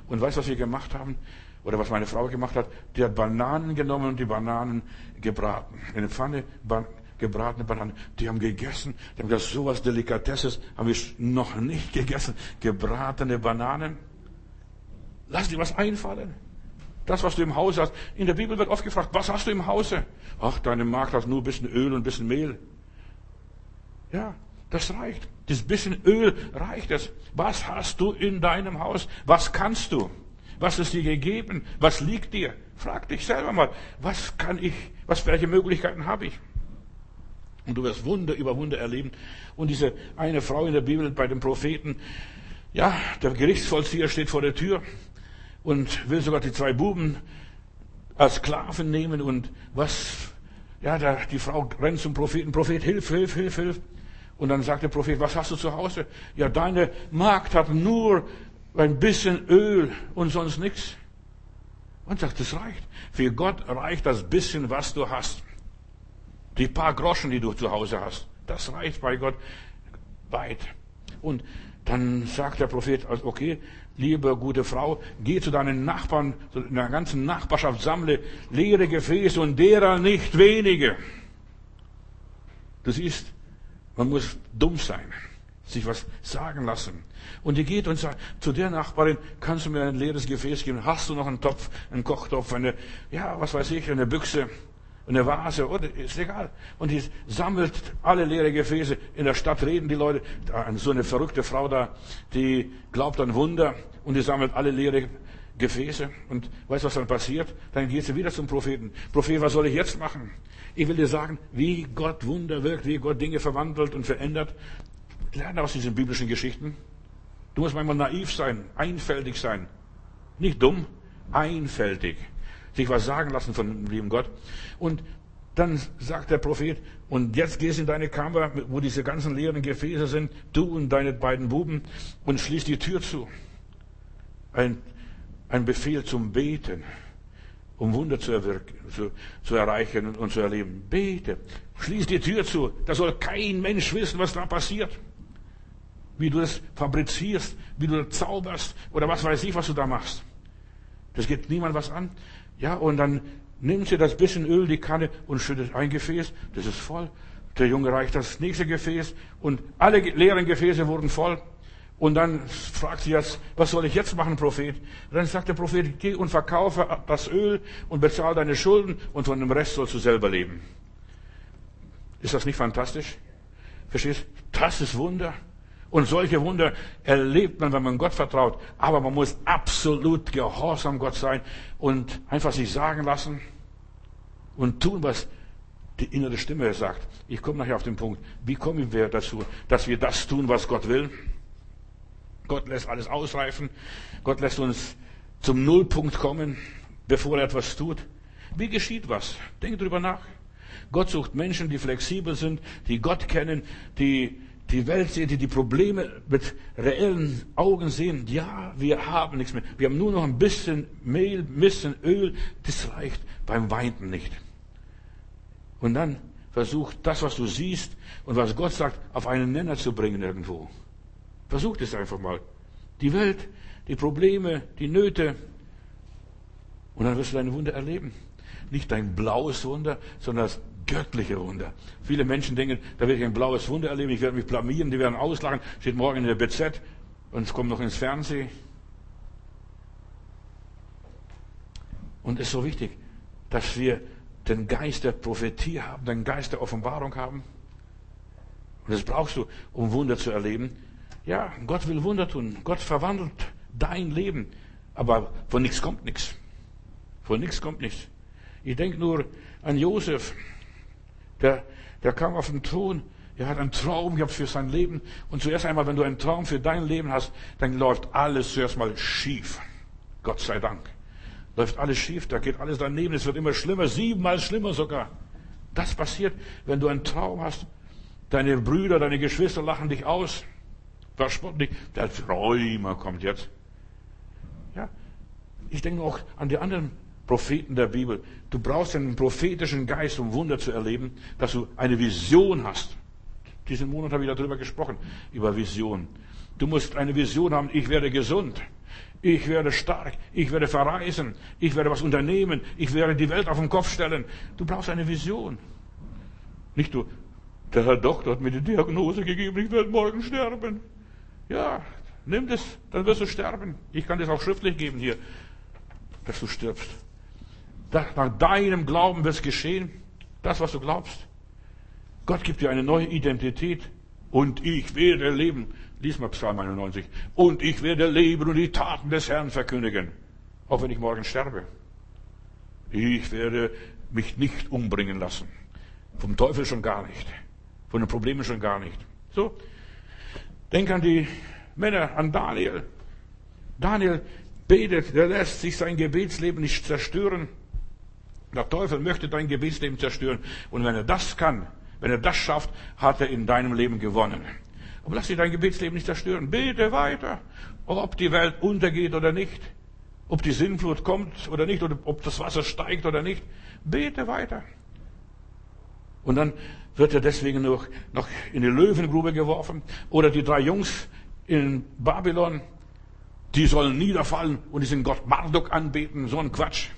Speaker 1: Und weißt du, was wir gemacht haben? Oder was meine Frau gemacht hat? Die hat Bananen genommen und die Bananen gebraten. In eine Pfanne gebratene Bananen. Die haben gegessen. Die haben gesagt, sowas Delikatesses haben wir noch nicht gegessen. Gebratene Bananen. Lass dir was einfallen. Das, was du im Hause hast. In der Bibel wird oft gefragt, was hast du im Hause? Ach, deine Magd hat nur ein bisschen Öl und ein bisschen Mehl. Ja, das reicht. Das bisschen Öl reicht es. Was hast du in deinem Haus? Was kannst du? Was ist dir gegeben? Was liegt dir? Frag dich selber mal, was kann ich, was, welche Möglichkeiten habe ich? Und du wirst Wunder über Wunder erleben. Und diese eine Frau in der Bibel bei den Propheten, ja, der Gerichtsvollzieher steht vor der Tür und will sogar die zwei Buben als Sklaven nehmen und was, ja, da, die Frau rennt zum Propheten, Prophet, hilf, hilf, hilf, hilf. Und dann sagt der Prophet, was hast du zu Hause? Ja, deine Magd hat nur ein bisschen Öl und sonst nichts. Und sagt, das reicht. Für Gott reicht das bisschen, was du hast. Die paar Groschen, die du zu Hause hast. Das reicht bei Gott weit. Und dann sagt der Prophet, also okay, liebe gute Frau, geh zu deinen Nachbarn, in der ganzen Nachbarschaft sammle leere Gefäße und derer nicht wenige. Du siehst, man muss dumm sein, sich was sagen lassen. Und die geht und sagt zu der Nachbarin, kannst du mir ein leeres Gefäß geben? Hast du noch einen Topf, einen Kochtopf, eine, ja, was weiß ich, eine Büchse? Eine Vase, oder ist egal. Und die sammelt alle leere Gefäße. In der Stadt reden die Leute, so eine verrückte Frau da, die glaubt an Wunder und die sammelt alle leere Gefäße. Und weißt du, was dann passiert? Dann geht sie wieder zum Propheten. Prophet, was soll ich jetzt machen? Ich will dir sagen, wie Gott Wunder wirkt, wie Gott Dinge verwandelt und verändert. Lerne aus diesen biblischen Geschichten. Du musst manchmal naiv sein, einfältig sein. Nicht dumm, einfältig sich was sagen lassen von dem lieben Gott. Und dann sagt der Prophet, und jetzt gehst in deine Kammer, wo diese ganzen leeren Gefäße sind, du und deine beiden Buben, und schließ die Tür zu. Ein, ein Befehl zum Beten, um Wunder zu, erwirken, zu, zu erreichen und, und zu erleben. Bete, schließ die Tür zu. Da soll kein Mensch wissen, was da passiert. Wie du das fabrizierst, wie du das zauberst oder was weiß ich, was du da machst. Das geht niemand was an. Ja, und dann nimmt sie das bisschen Öl, die Kanne und schüttet ein Gefäß, das ist voll. Der Junge reicht das nächste Gefäß und alle leeren Gefäße wurden voll. Und dann fragt sie jetzt, was soll ich jetzt machen, Prophet? Und dann sagt der Prophet, geh und verkaufe das Öl und bezahl deine Schulden und von dem Rest sollst du selber leben. Ist das nicht fantastisch? Verstehst? Das ist Wunder. Und solche Wunder erlebt man, wenn man Gott vertraut. Aber man muss absolut gehorsam Gott sein und einfach sich sagen lassen und tun, was die innere Stimme sagt. Ich komme nachher auf den Punkt. Wie kommen wir dazu, dass wir das tun, was Gott will? Gott lässt alles ausreifen. Gott lässt uns zum Nullpunkt kommen, bevor er etwas tut. Wie geschieht was? Denk drüber nach. Gott sucht Menschen, die flexibel sind, die Gott kennen, die die Welt sehen, die die Probleme mit reellen Augen sehen. Ja, wir haben nichts mehr. Wir haben nur noch ein bisschen Mehl, ein bisschen Öl. Das reicht beim Weinten nicht. Und dann versuch das, was du siehst und was Gott sagt, auf einen Nenner zu bringen irgendwo. Versuch das einfach mal. Die Welt, die Probleme, die Nöte. Und dann wirst du deine Wunder erleben. Nicht dein blaues Wunder, sondern das göttliche Wunder. Viele Menschen denken, da werde ich ein blaues Wunder erleben, ich werde mich blamieren, die werden auslachen, steht morgen in der BZ und es kommt noch ins Fernsehen. Und es ist so wichtig, dass wir den Geist der Prophetie haben, den Geist der Offenbarung haben. Und das brauchst du, um Wunder zu erleben. Ja, Gott will Wunder tun. Gott verwandelt dein Leben. Aber von nichts kommt nichts. Von nichts kommt nichts. Ich denke nur an Josef. Der, der kam auf den Thron. Er hat einen Traum gehabt für sein Leben. Und zuerst einmal, wenn du einen Traum für dein Leben hast, dann läuft alles zuerst mal schief. Gott sei Dank. Läuft alles schief, da geht alles daneben, es wird immer schlimmer, siebenmal schlimmer sogar. Das passiert, wenn du einen Traum hast. Deine Brüder, deine Geschwister lachen dich aus. Verspotten dich. Der Träumer kommt jetzt. Ja. Ich denke auch an die anderen Propheten der Bibel. Du brauchst einen prophetischen Geist, um Wunder zu erleben, dass du eine Vision hast. Diesen Monat habe ich darüber gesprochen, über Vision. Du musst eine Vision haben, ich werde gesund, ich werde stark, ich werde verreisen, ich werde was unternehmen, ich werde die Welt auf den Kopf stellen. Du brauchst eine Vision. Nicht du, der Herr Doktor hat mir die Diagnose gegeben, ich werde morgen sterben. Ja, nimm das, dann wirst du sterben. Ich kann das auch schriftlich geben hier, dass du stirbst nach deinem Glauben wird es geschehen. Das, was du glaubst. Gott gibt dir eine neue Identität. Und ich werde leben. Lies mal Psalm 91. Und ich werde leben und die Taten des Herrn verkündigen. Auch wenn ich morgen sterbe. Ich werde mich nicht umbringen lassen. Vom Teufel schon gar nicht. Von den Problemen schon gar nicht. So. Denk an die Männer, an Daniel. Daniel betet, der lässt sich sein Gebetsleben nicht zerstören. Der Teufel möchte dein Gebetsleben zerstören. Und wenn er das kann, wenn er das schafft, hat er in deinem Leben gewonnen. Aber lass dich dein Gebetsleben nicht zerstören. Bete weiter. Ob die Welt untergeht oder nicht. Ob die Sinnflut kommt oder nicht. Oder ob das Wasser steigt oder nicht. Bete weiter. Und dann wird er deswegen noch, noch in die Löwengrube geworfen. Oder die drei Jungs in Babylon, die sollen niederfallen und diesen Gott Marduk anbeten. So ein Quatsch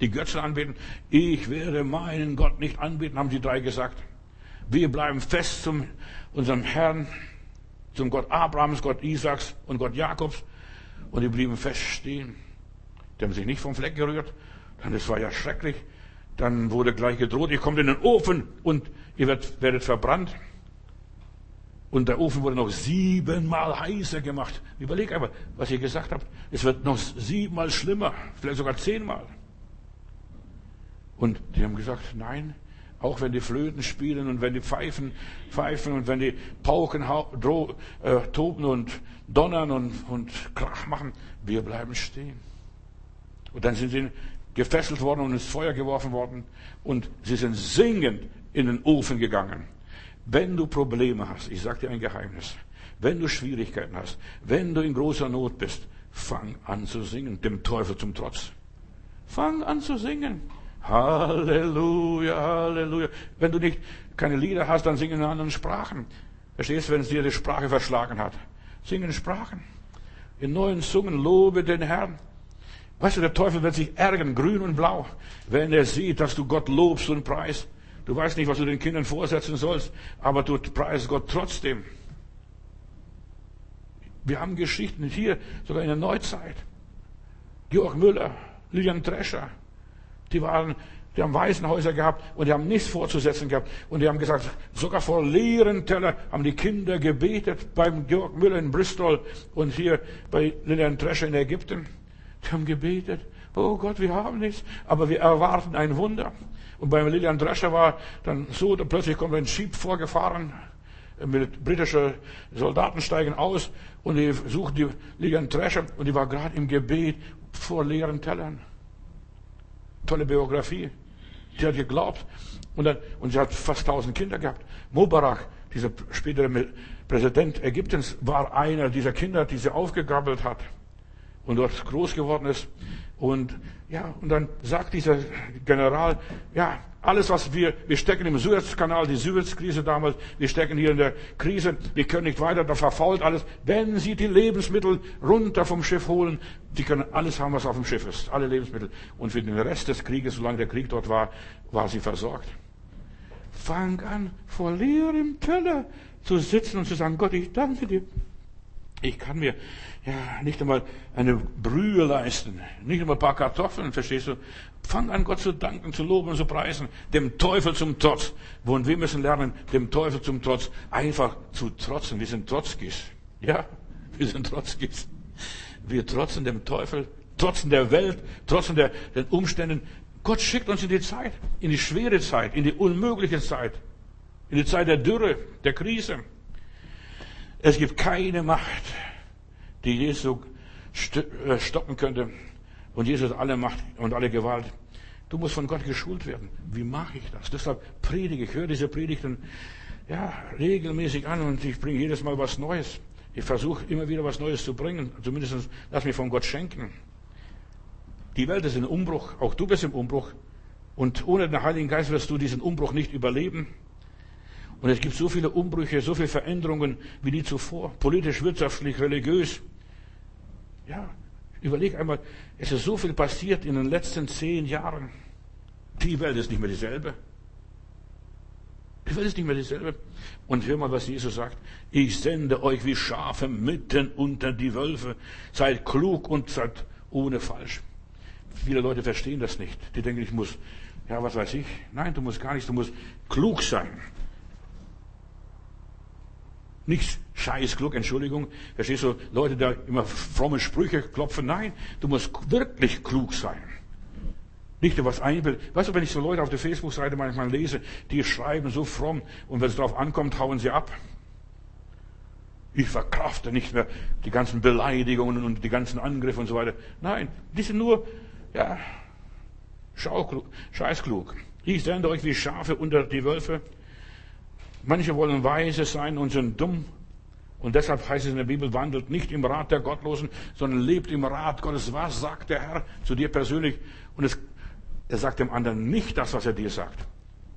Speaker 1: die Götzen anbeten. Ich werde meinen Gott nicht anbeten, haben die drei gesagt. Wir bleiben fest zum unserem Herrn, zum Gott Abrahams, Gott Isaaks und Gott Jakobs. Und die blieben fest stehen. Die haben sich nicht vom Fleck gerührt. Dann, das war ja schrecklich. Dann wurde gleich gedroht, ihr kommt in den Ofen und ihr werdet, werdet verbrannt. Und der Ofen wurde noch siebenmal heißer gemacht. Überleg einfach, was ihr gesagt habt. Es wird noch siebenmal schlimmer, vielleicht sogar zehnmal. Und die haben gesagt, nein, auch wenn die Flöten spielen und wenn die Pfeifen pfeifen und wenn die Pauken droh, äh, toben und donnern und, und Krach machen, wir bleiben stehen. Und dann sind sie gefesselt worden und ins Feuer geworfen worden und sie sind singend in den Ofen gegangen. Wenn du Probleme hast, ich sage dir ein Geheimnis, wenn du Schwierigkeiten hast, wenn du in großer Not bist, fang an zu singen, dem Teufel zum Trotz. Fang an zu singen. Halleluja, Halleluja. Wenn du nicht keine Lieder hast, dann singen in anderen Sprachen. Verstehst du, wenn es dir die Sprache verschlagen hat? Singen in Sprachen. In neuen Zungen lobe den Herrn. Weißt du, der Teufel wird sich ärgern, grün und blau, wenn er sieht, dass du Gott lobst und preist. Du weißt nicht, was du den Kindern vorsetzen sollst, aber du preist Gott trotzdem. Wir haben Geschichten hier, sogar in der Neuzeit. Georg Müller, Lilian Drescher, die waren Die haben Waisenhäuser gehabt und die haben nichts vorzusetzen gehabt. Und die haben gesagt, sogar vor leeren Teller haben die Kinder gebetet beim Georg Müller in Bristol und hier bei Lilian Drescher in Ägypten. Die haben gebetet. Oh Gott, wir haben nichts, aber wir erwarten ein Wunder. Und beim Lilian Drescher war dann so, plötzlich kommt ein Jeep vorgefahren, mit britischen Soldaten steigen aus und die suchen die Lilian Drescher und die war gerade im Gebet vor leeren Tellern. Tolle Biografie. Die hat geglaubt. Und, dann, und sie hat fast tausend Kinder gehabt. Mubarak, dieser spätere Präsident Ägyptens, war einer dieser Kinder, die sie aufgegabelt hat und dort groß geworden ist. Und ja, und dann sagt dieser General, ja, alles was wir, wir stecken im Suezkanal, die Suezkrise damals, wir stecken hier in der Krise, wir können nicht weiter, da verfault alles. Wenn Sie die Lebensmittel runter vom Schiff holen, die können alles haben, was auf dem Schiff ist, alle Lebensmittel. Und für den Rest des Krieges, solange der Krieg dort war, war sie versorgt. Fang an, vor leerem Teller zu sitzen und zu sagen, Gott, ich danke dir. Ich kann mir ja nicht einmal eine Brühe leisten, nicht einmal ein paar Kartoffeln, verstehst du? Fang an, Gott zu danken, zu loben und zu preisen, dem Teufel zum Trotz. Und wir müssen lernen, dem Teufel zum Trotz einfach zu trotzen. Wir sind Trotzkis. Ja, wir sind Trotzkis. Wir trotzen dem Teufel, trotzen der Welt, trotzen der, den Umständen. Gott schickt uns in die Zeit, in die schwere Zeit, in die unmögliche Zeit, in die Zeit der Dürre, der Krise. Es gibt keine Macht, die Jesus äh, stoppen könnte. Und Jesus hat alle Macht und alle Gewalt. Du musst von Gott geschult werden. Wie mache ich das? Deshalb predige ich, höre diese Predigten ja, regelmäßig an und ich bringe jedes Mal was Neues. Ich versuche immer wieder was Neues zu bringen. Zumindest lass mich von Gott schenken. Die Welt ist in Umbruch. Auch du bist im Umbruch. Und ohne den Heiligen Geist wirst du diesen Umbruch nicht überleben. Und es gibt so viele Umbrüche, so viele Veränderungen wie nie zuvor. Politisch, wirtschaftlich, religiös. Ja, überleg einmal, es ist so viel passiert in den letzten zehn Jahren. Die Welt ist nicht mehr dieselbe. Die Welt ist nicht mehr dieselbe. Und hör mal, was Jesus sagt. Ich sende euch wie Schafe mitten unter die Wölfe. Seid klug und seid ohne falsch. Viele Leute verstehen das nicht. Die denken, ich muss, ja, was weiß ich. Nein, du musst gar nicht, du musst klug sein. Nicht scheiß klug, Entschuldigung. Verstehst du, Leute, da immer fromme Sprüche klopfen. Nein, du musst wirklich klug sein. Nicht nur was einbildet. Weißt du, wenn ich so Leute auf der Facebook-Seite manchmal lese, die schreiben so fromm und wenn es darauf ankommt, hauen sie ab. Ich verkrafte nicht mehr die ganzen Beleidigungen und die ganzen Angriffe und so weiter. Nein, die sind nur, ja, scheißklug. Ich sende euch wie Schafe unter die Wölfe. Manche wollen weise sein und sind dumm. Und deshalb heißt es in der Bibel, wandelt nicht im Rat der Gottlosen, sondern lebt im Rat Gottes. Was sagt der Herr zu dir persönlich? Und es, er sagt dem anderen nicht das, was er dir sagt.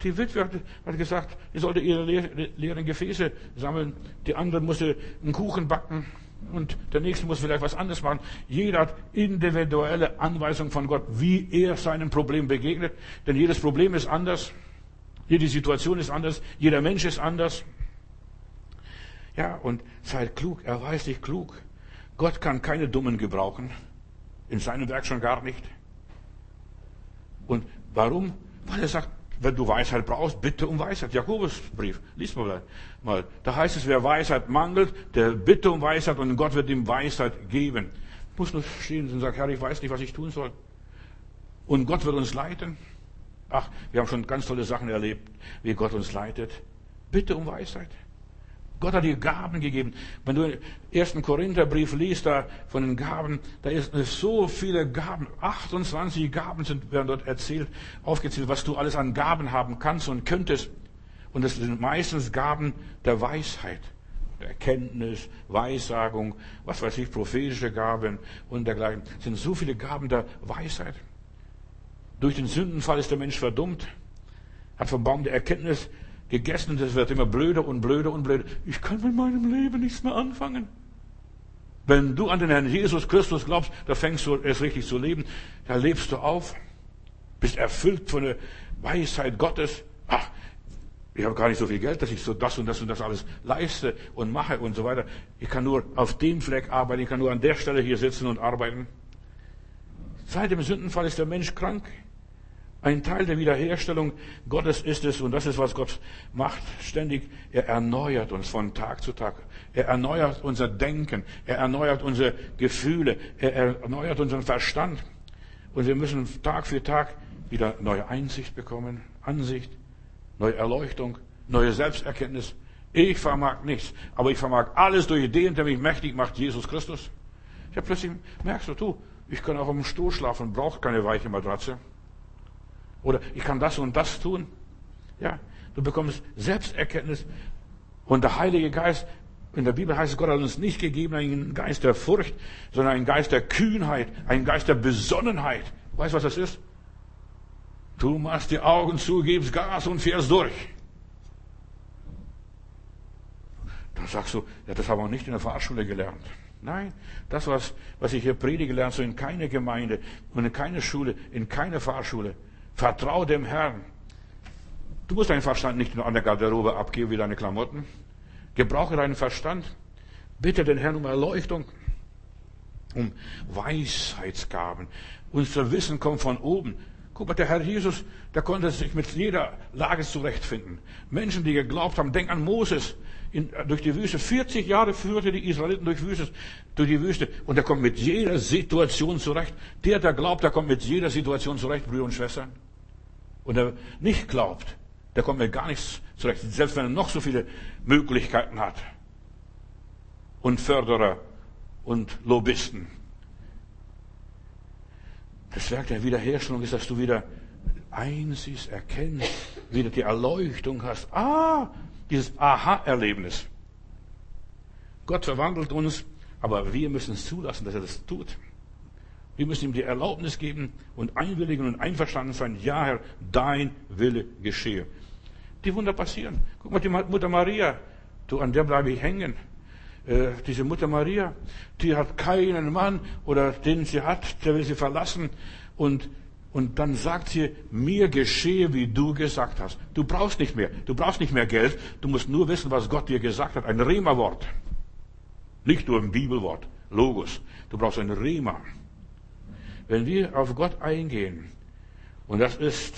Speaker 1: Die Witwe hat, gesagt, ihr solltet ihre leeren Gefäße sammeln. Die andere musste einen Kuchen backen. Und der nächste muss vielleicht was anderes machen. Jeder hat individuelle Anweisungen von Gott, wie er seinem Problem begegnet. Denn jedes Problem ist anders. Jede Situation ist anders, jeder Mensch ist anders. Ja, und seid klug, erweist dich klug. Gott kann keine Dummen gebrauchen. In seinem Werk schon gar nicht. Und warum? Weil er sagt, wenn du Weisheit brauchst, bitte um Weisheit. Jakobusbrief, lies mal mal. Da heißt es, wer Weisheit mangelt, der bitte um Weisheit und Gott wird ihm Weisheit geben. Muss nur stehen und sagen, Herr, ich weiß nicht, was ich tun soll. Und Gott wird uns leiten. Ach, wir haben schon ganz tolle Sachen erlebt, wie Gott uns leitet. Bitte um Weisheit. Gott hat dir Gaben gegeben. Wenn du den ersten Korintherbrief liest, da von den Gaben, da ist so viele Gaben. 28 Gaben sind, werden dort erzählt, aufgezählt, was du alles an Gaben haben kannst und könntest. Und das sind meistens Gaben der Weisheit. Erkenntnis, Weissagung, was weiß ich, prophetische Gaben und dergleichen. Es sind so viele Gaben der Weisheit. Durch den Sündenfall ist der Mensch verdummt, hat vom Baum der Erkenntnis gegessen und es wird immer blöder und blöder und blöder. Ich kann mit meinem Leben nichts mehr anfangen. Wenn du an den Herrn Jesus Christus glaubst, da fängst du erst richtig zu leben, da lebst du auf, bist erfüllt von der Weisheit Gottes. Ach, ich habe gar nicht so viel Geld, dass ich so das und das und das alles leiste und mache und so weiter. Ich kann nur auf dem Fleck arbeiten, ich kann nur an der Stelle hier sitzen und arbeiten. Seit dem Sündenfall ist der Mensch krank. Ein Teil der Wiederherstellung Gottes ist es, und das ist, was Gott macht, ständig. Er erneuert uns von Tag zu Tag. Er erneuert unser Denken. Er erneuert unsere Gefühle. Er erneuert unseren Verstand. Und wir müssen Tag für Tag wieder neue Einsicht bekommen, Ansicht, neue Erleuchtung, neue Selbsterkenntnis. Ich vermag nichts, aber ich vermag alles durch den, der mich mächtig macht, Jesus Christus. Ja, plötzlich merkst du, du, ich kann auch dem Stuhl schlafen, brauche keine weiche Matratze. Oder ich kann das und das tun. Ja, du bekommst Selbsterkenntnis. Und der Heilige Geist, in der Bibel heißt es, Gott hat uns nicht gegeben einen Geist der Furcht, sondern einen Geist der Kühnheit, einen Geist der Besonnenheit. Weißt du, was das ist? Du machst die Augen zu, gibst Gas und fährst durch. Dann sagst du, ja, das haben wir nicht in der Fahrschule gelernt. Nein, das, was, was ich hier predige, lernst du in keiner Gemeinde und in keiner Schule, in keiner Fahrschule. Vertrau dem Herrn. Du musst deinen Verstand nicht nur an der Garderobe abgeben wie deine Klamotten. Gebrauche deinen Verstand. Bitte den Herrn um Erleuchtung, um Weisheitsgaben. Unser Wissen kommt von oben. Guck mal, der Herr Jesus, der konnte sich mit jeder Lage zurechtfinden. Menschen, die geglaubt haben, denk an Moses in, durch die Wüste. 40 Jahre führte die Israeliten durch, Wüste, durch die Wüste. Und er kommt mit jeder Situation zurecht. Der, der glaubt, der kommt mit jeder Situation zurecht, Brüder und Schwestern. Und der nicht glaubt, der kommt mit gar nichts zurecht. Selbst wenn er noch so viele Möglichkeiten hat. Und Förderer und Lobbyisten. Das Werk der Wiederherstellung ist, dass du wieder einsiehst, erkennst, wieder die Erleuchtung hast. Ah, dieses Aha-Erlebnis. Gott verwandelt uns, aber wir müssen es zulassen, dass er das tut. Wir müssen ihm die Erlaubnis geben und einwilligen und einverstanden sein. Ja, Herr, dein Wille geschehe. Die Wunder passieren. Guck mal, die Mutter Maria, du, an der bleibe ich hängen. Äh, diese Mutter Maria, die hat keinen Mann oder den sie hat, der will sie verlassen und und dann sagt sie, mir geschehe, wie du gesagt hast. Du brauchst nicht mehr. Du brauchst nicht mehr Geld. Du musst nur wissen, was Gott dir gesagt hat. Ein Rema-Wort. Nicht nur ein Bibelwort. Logos. Du brauchst ein Rema. Wenn wir auf Gott eingehen, und das ist,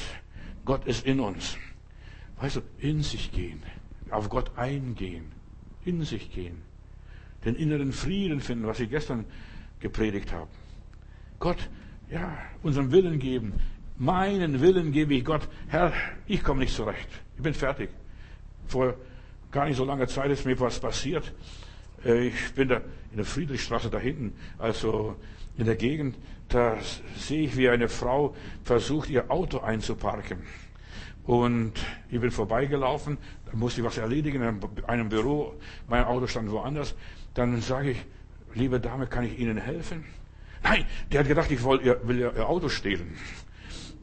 Speaker 1: Gott ist in uns. Weißt du, in sich gehen. Auf Gott eingehen. In sich gehen den inneren Frieden finden, was ich gestern gepredigt habe. Gott, ja, unseren Willen geben. Meinen Willen gebe ich Gott. Herr, ich komme nicht zurecht. Ich bin fertig. Vor gar nicht so langer Zeit ist mir was passiert. Äh, ich bin da in der Friedrichstraße da hinten, also in der Gegend, da sehe ich, wie eine Frau versucht, ihr Auto einzuparken. Und ich bin vorbeigelaufen, da musste ich was erledigen in einem Büro. Mein Auto stand woanders. Dann sage ich, liebe Dame, kann ich Ihnen helfen? Nein, der hat gedacht, ich will ihr, will ihr Auto stehlen.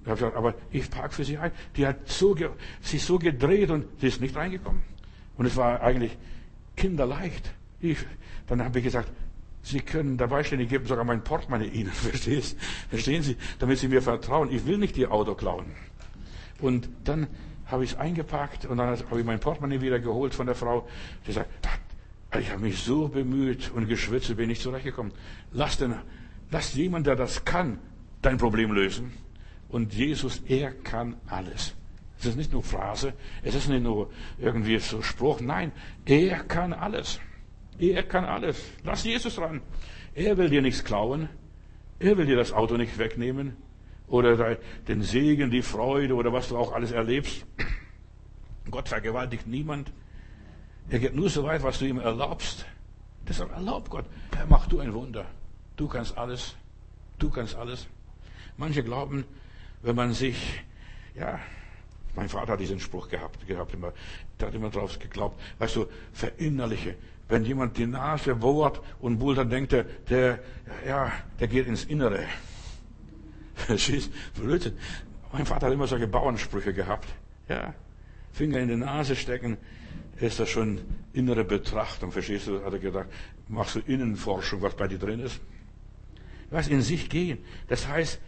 Speaker 1: Ich habe gesagt, aber ich parke für Sie ein. Die hat so, sich so gedreht und sie ist nicht reingekommen. Und es war eigentlich kinderleicht. Ich, dann habe ich gesagt, Sie können dabei stehen, ich gebe sogar mein Portemonnaie Ihnen, verstehst? Verstehen Sie? Damit Sie mir vertrauen. Ich will nicht Ihr Auto klauen. Und dann habe ich es eingepackt und dann habe ich mein Portemonnaie wieder geholt von der Frau. Sie sagt, ich habe mich so bemüht und geschwitzt, bin nicht zurechtgekommen. Lass, denn, lass jemand, der das kann, dein Problem lösen. Und Jesus, er kann alles. Es ist nicht nur Phrase, es ist nicht nur irgendwie so Spruch. Nein, er kann alles. Er kann alles. Lass Jesus ran. Er will dir nichts klauen. Er will dir das Auto nicht wegnehmen. Oder den Segen, die Freude oder was du auch alles erlebst. Gott vergewaltigt niemand. Er geht nur so weit, was du ihm erlaubst. Deshalb erlaubt Gott. Herr, mach du ein Wunder. Du kannst alles. Du kannst alles. Manche glauben, wenn man sich, ja, mein Vater hat diesen Spruch gehabt, gehabt immer, der hat immer drauf geglaubt, weißt du, verinnerliche. Wenn jemand die Nase bohrt und buhlt, dann denkt er, der, ja, der geht ins Innere. Verstehst? Blödsinn. Mein Vater hat immer solche Bauernsprüche gehabt. Ja. Finger in die Nase stecken, ist das schon innere Betrachtung, verstehst du? Hat er gedacht, machst du Innenforschung, was bei dir drin ist? Was in sich gehen. Das heißt,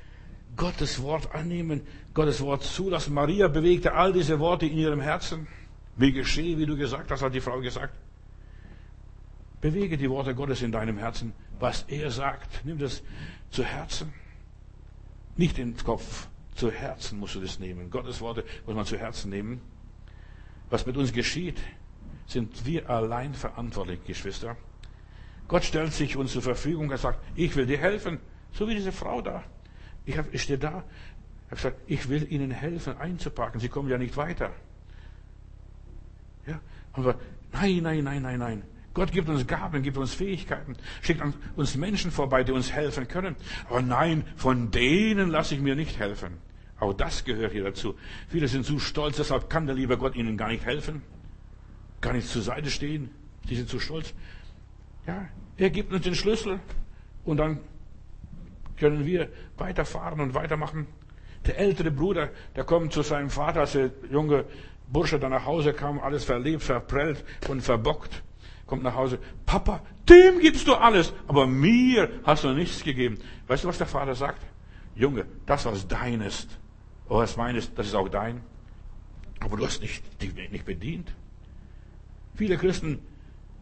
Speaker 1: Gottes Wort annehmen, Gottes Wort zulassen. Maria bewegte all diese Worte in ihrem Herzen. Wie geschehe, wie du gesagt hast, hat die Frau gesagt. Bewege die Worte Gottes in deinem Herzen. Was er sagt, nimm das zu Herzen. Nicht ins Kopf Zu Herzen musst du das nehmen. Gottes Worte muss man zu Herzen nehmen. Was mit uns geschieht, sind wir allein verantwortlich, Geschwister. Gott stellt sich uns zur Verfügung. Er sagt, ich will dir helfen. So wie diese Frau da. Ich, hab, ich stehe da. Er hat gesagt, ich will Ihnen helfen einzupacken. Sie kommen ja nicht weiter. Ja, aber nein, nein, nein, nein, nein. Gott gibt uns Gaben, gibt uns Fähigkeiten, schickt uns Menschen vorbei, die uns helfen können. Aber nein, von denen lasse ich mir nicht helfen. Auch das gehört hier dazu. Viele sind zu stolz, deshalb kann der liebe Gott ihnen gar nicht helfen, gar nicht zur Seite stehen. Sie sind zu stolz. Ja, er gibt uns den Schlüssel und dann können wir weiterfahren und weitermachen. Der ältere Bruder, der kommt zu seinem Vater, als der junge Bursche dann nach Hause kam, alles verlebt, verprellt und verbockt kommt nach Hause, Papa, dem gibst du alles, aber mir hast du nichts gegeben. Weißt du, was der Vater sagt? Junge, das, was dein ist, oder was mein ist, das ist auch dein. Aber du hast nicht, nicht bedient. Viele Christen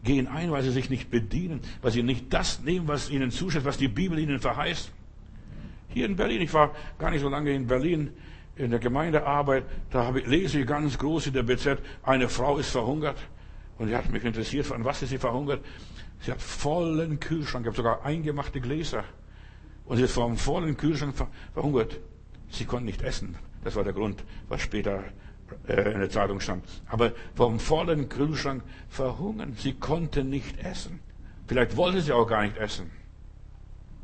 Speaker 1: gehen ein, weil sie sich nicht bedienen, weil sie nicht das nehmen, was ihnen zusteht, was die Bibel ihnen verheißt. Hier in Berlin, ich war gar nicht so lange in Berlin in der Gemeindearbeit, da lese ich ganz groß in der BZ, eine Frau ist verhungert. Und sie hat mich interessiert, an was ist sie verhungert. Sie hat vollen Kühlschrank, gehabt, sogar eingemachte Gläser. Und sie ist vom vollen Kühlschrank verhungert. Sie konnte nicht essen. Das war der Grund, was später äh, in der Zeitung stand. Aber vom vollen Kühlschrank verhungern. Sie konnte nicht essen. Vielleicht wollte sie auch gar nicht essen.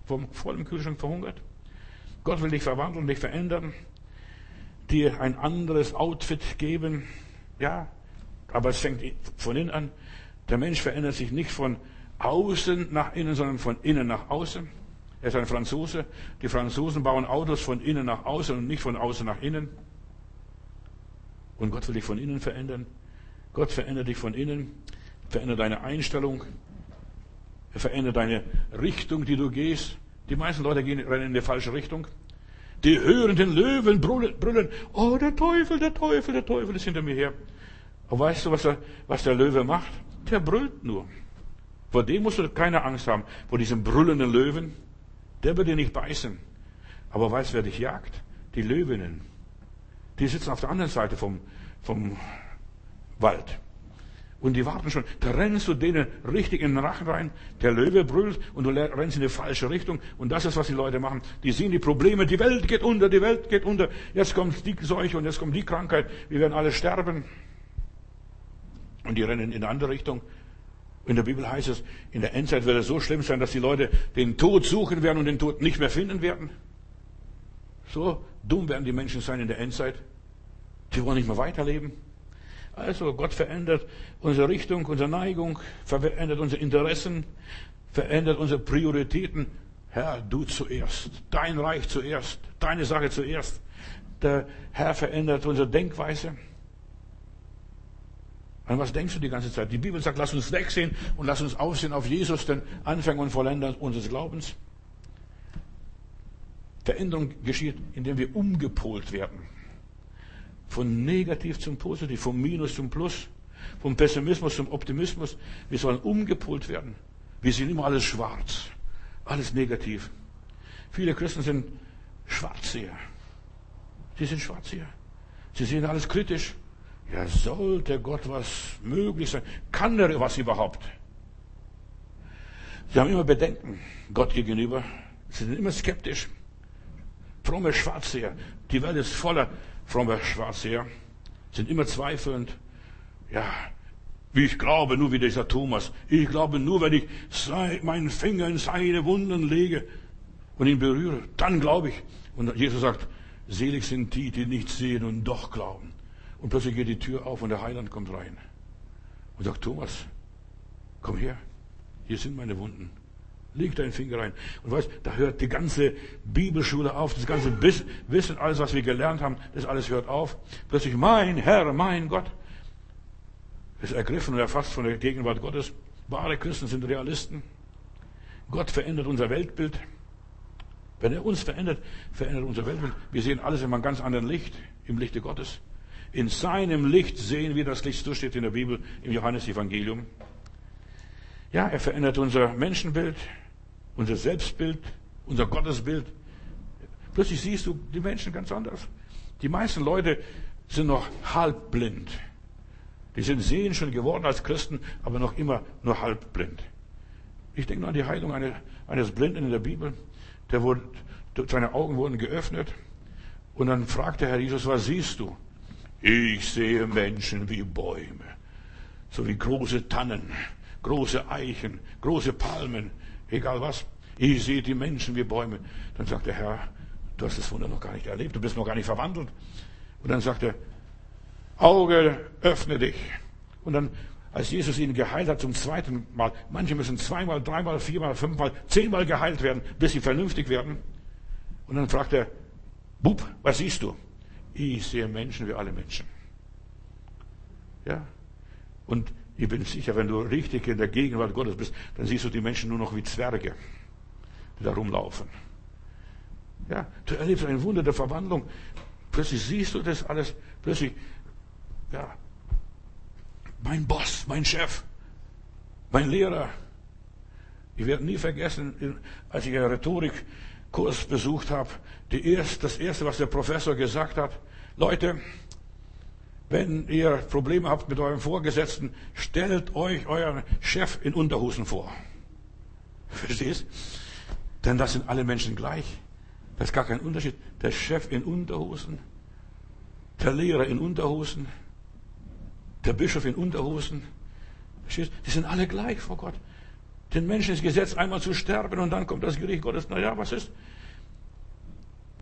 Speaker 1: Vom vollen Kühlschrank verhungert. Gott will dich verwandeln, dich verändern, dir ein anderes Outfit geben. Ja, aber es fängt von innen an. Der Mensch verändert sich nicht von außen nach innen, sondern von innen nach außen. Er ist ein Franzose. Die Franzosen bauen Autos von innen nach außen und nicht von außen nach innen. Und Gott will dich von innen verändern. Gott verändert dich von innen, verändert deine Einstellung, er verändert deine Richtung, die du gehst. Die meisten Leute gehen, rennen in die falsche Richtung. Die hören den Löwen brüllen, brüllen, oh, der Teufel, der Teufel, der Teufel ist hinter mir her. Und weißt du, was der, was der Löwe macht? Der brüllt nur. Vor dem musst du keine Angst haben, vor diesem brüllenden Löwen. Der wird dir nicht beißen. Aber weißt du, wer dich jagt? Die Löwinnen. Die sitzen auf der anderen Seite vom, vom Wald. Und die warten schon. Da rennst du denen richtig in den Rachen rein. Der Löwe brüllt und du rennst in die falsche Richtung. Und das ist, was die Leute machen. Die sehen die Probleme. Die Welt geht unter, die Welt geht unter. Jetzt kommt die Seuche und jetzt kommt die Krankheit. Wir werden alle sterben. Und die rennen in eine andere Richtung. In der Bibel heißt es, in der Endzeit wird es so schlimm sein, dass die Leute den Tod suchen werden und den Tod nicht mehr finden werden. So dumm werden die Menschen sein in der Endzeit. Die wollen nicht mehr weiterleben. Also Gott verändert unsere Richtung, unsere Neigung, verändert unsere Interessen, verändert unsere Prioritäten. Herr, du zuerst, dein Reich zuerst, deine Sache zuerst. Der Herr verändert unsere Denkweise. An was denkst du die ganze Zeit? Die Bibel sagt, lass uns wegsehen und lass uns aufsehen auf Jesus, den Anfänger und Vollender unseres Glaubens. Veränderung geschieht, indem wir umgepolt werden. Von negativ zum positiv, vom Minus zum Plus, vom Pessimismus zum Optimismus. Wir sollen umgepolt werden. Wir sehen immer alles schwarz, alles negativ. Viele Christen sind Schwarzseher. Sie sind Schwarzseher. Sie sehen alles kritisch. Ja, sollte Gott was möglich sein? Kann er was überhaupt? Sie haben immer Bedenken Gott gegenüber. Sie sind immer skeptisch. Fromme Schwarzseher. Die Welt ist voller frommer Schwarzseher. Sind immer zweifelnd. Ja, wie ich glaube, nur wie dieser Thomas. Ich glaube nur, wenn ich meinen Finger in seine Wunden lege und ihn berühre, dann glaube ich. Und Jesus sagt, selig sind die, die nicht sehen und doch glauben. Und plötzlich geht die Tür auf und der Heiland kommt rein und sagt, Thomas, komm her, hier sind meine Wunden. Leg deinen Finger rein. Und weißt, da hört die ganze Bibelschule auf, das ganze Wissen, alles, was wir gelernt haben, das alles hört auf. Plötzlich, mein Herr, mein Gott, ist ergriffen und erfasst von der Gegenwart Gottes. Wahre Christen sind Realisten. Gott verändert unser Weltbild. Wenn er uns verändert, verändert unser Weltbild. Wir sehen alles in einem ganz anderen Licht, im Lichte Gottes. In seinem Licht sehen wir das Licht, so steht in der Bibel im Johannesevangelium. Ja, er verändert unser Menschenbild, unser Selbstbild, unser Gottesbild. Plötzlich siehst du die Menschen ganz anders. Die meisten Leute sind noch halbblind. Die sind sehen schon geworden als Christen, aber noch immer nur halbblind. Ich denke nur an die Heilung eines Blinden in der Bibel. Der wurde, seine Augen wurden geöffnet. Und dann fragte Herr Jesus, was siehst du? Ich sehe Menschen wie Bäume, so wie große Tannen, große Eichen, große Palmen, egal was. Ich sehe die Menschen wie Bäume. Dann sagt der Herr, du hast das Wunder noch gar nicht erlebt, du bist noch gar nicht verwandelt. Und dann sagt er, Auge, öffne dich. Und dann, als Jesus ihn geheilt hat zum zweiten Mal, manche müssen zweimal, dreimal, viermal, fünfmal, zehnmal geheilt werden, bis sie vernünftig werden. Und dann fragt er, Bub, was siehst du? Ich sehe Menschen wie alle Menschen. Ja. Und ich bin sicher, wenn du richtig in der Gegenwart Gottes bist, dann siehst du die Menschen nur noch wie Zwerge, die da rumlaufen. Ja, du erlebst ein Wunder der Verwandlung. Plötzlich siehst du das alles. Plötzlich, ja, mein Boss, mein Chef, mein Lehrer. Ich werde nie vergessen, als ich einen Rhetorikkurs besucht habe, erste, das erste, was der Professor gesagt hat, Leute, wenn ihr Probleme habt mit eurem Vorgesetzten, stellt euch euren Chef in Unterhosen vor. Verstehst? Denn das sind alle Menschen gleich. Das ist gar kein Unterschied. Der Chef in Unterhosen, der Lehrer in Unterhosen, der Bischof in Unterhosen. Verstehst? Die sind alle gleich vor Gott. Den Menschen ist gesetzt, einmal zu sterben und dann kommt das Gericht Gottes. Naja, was ist?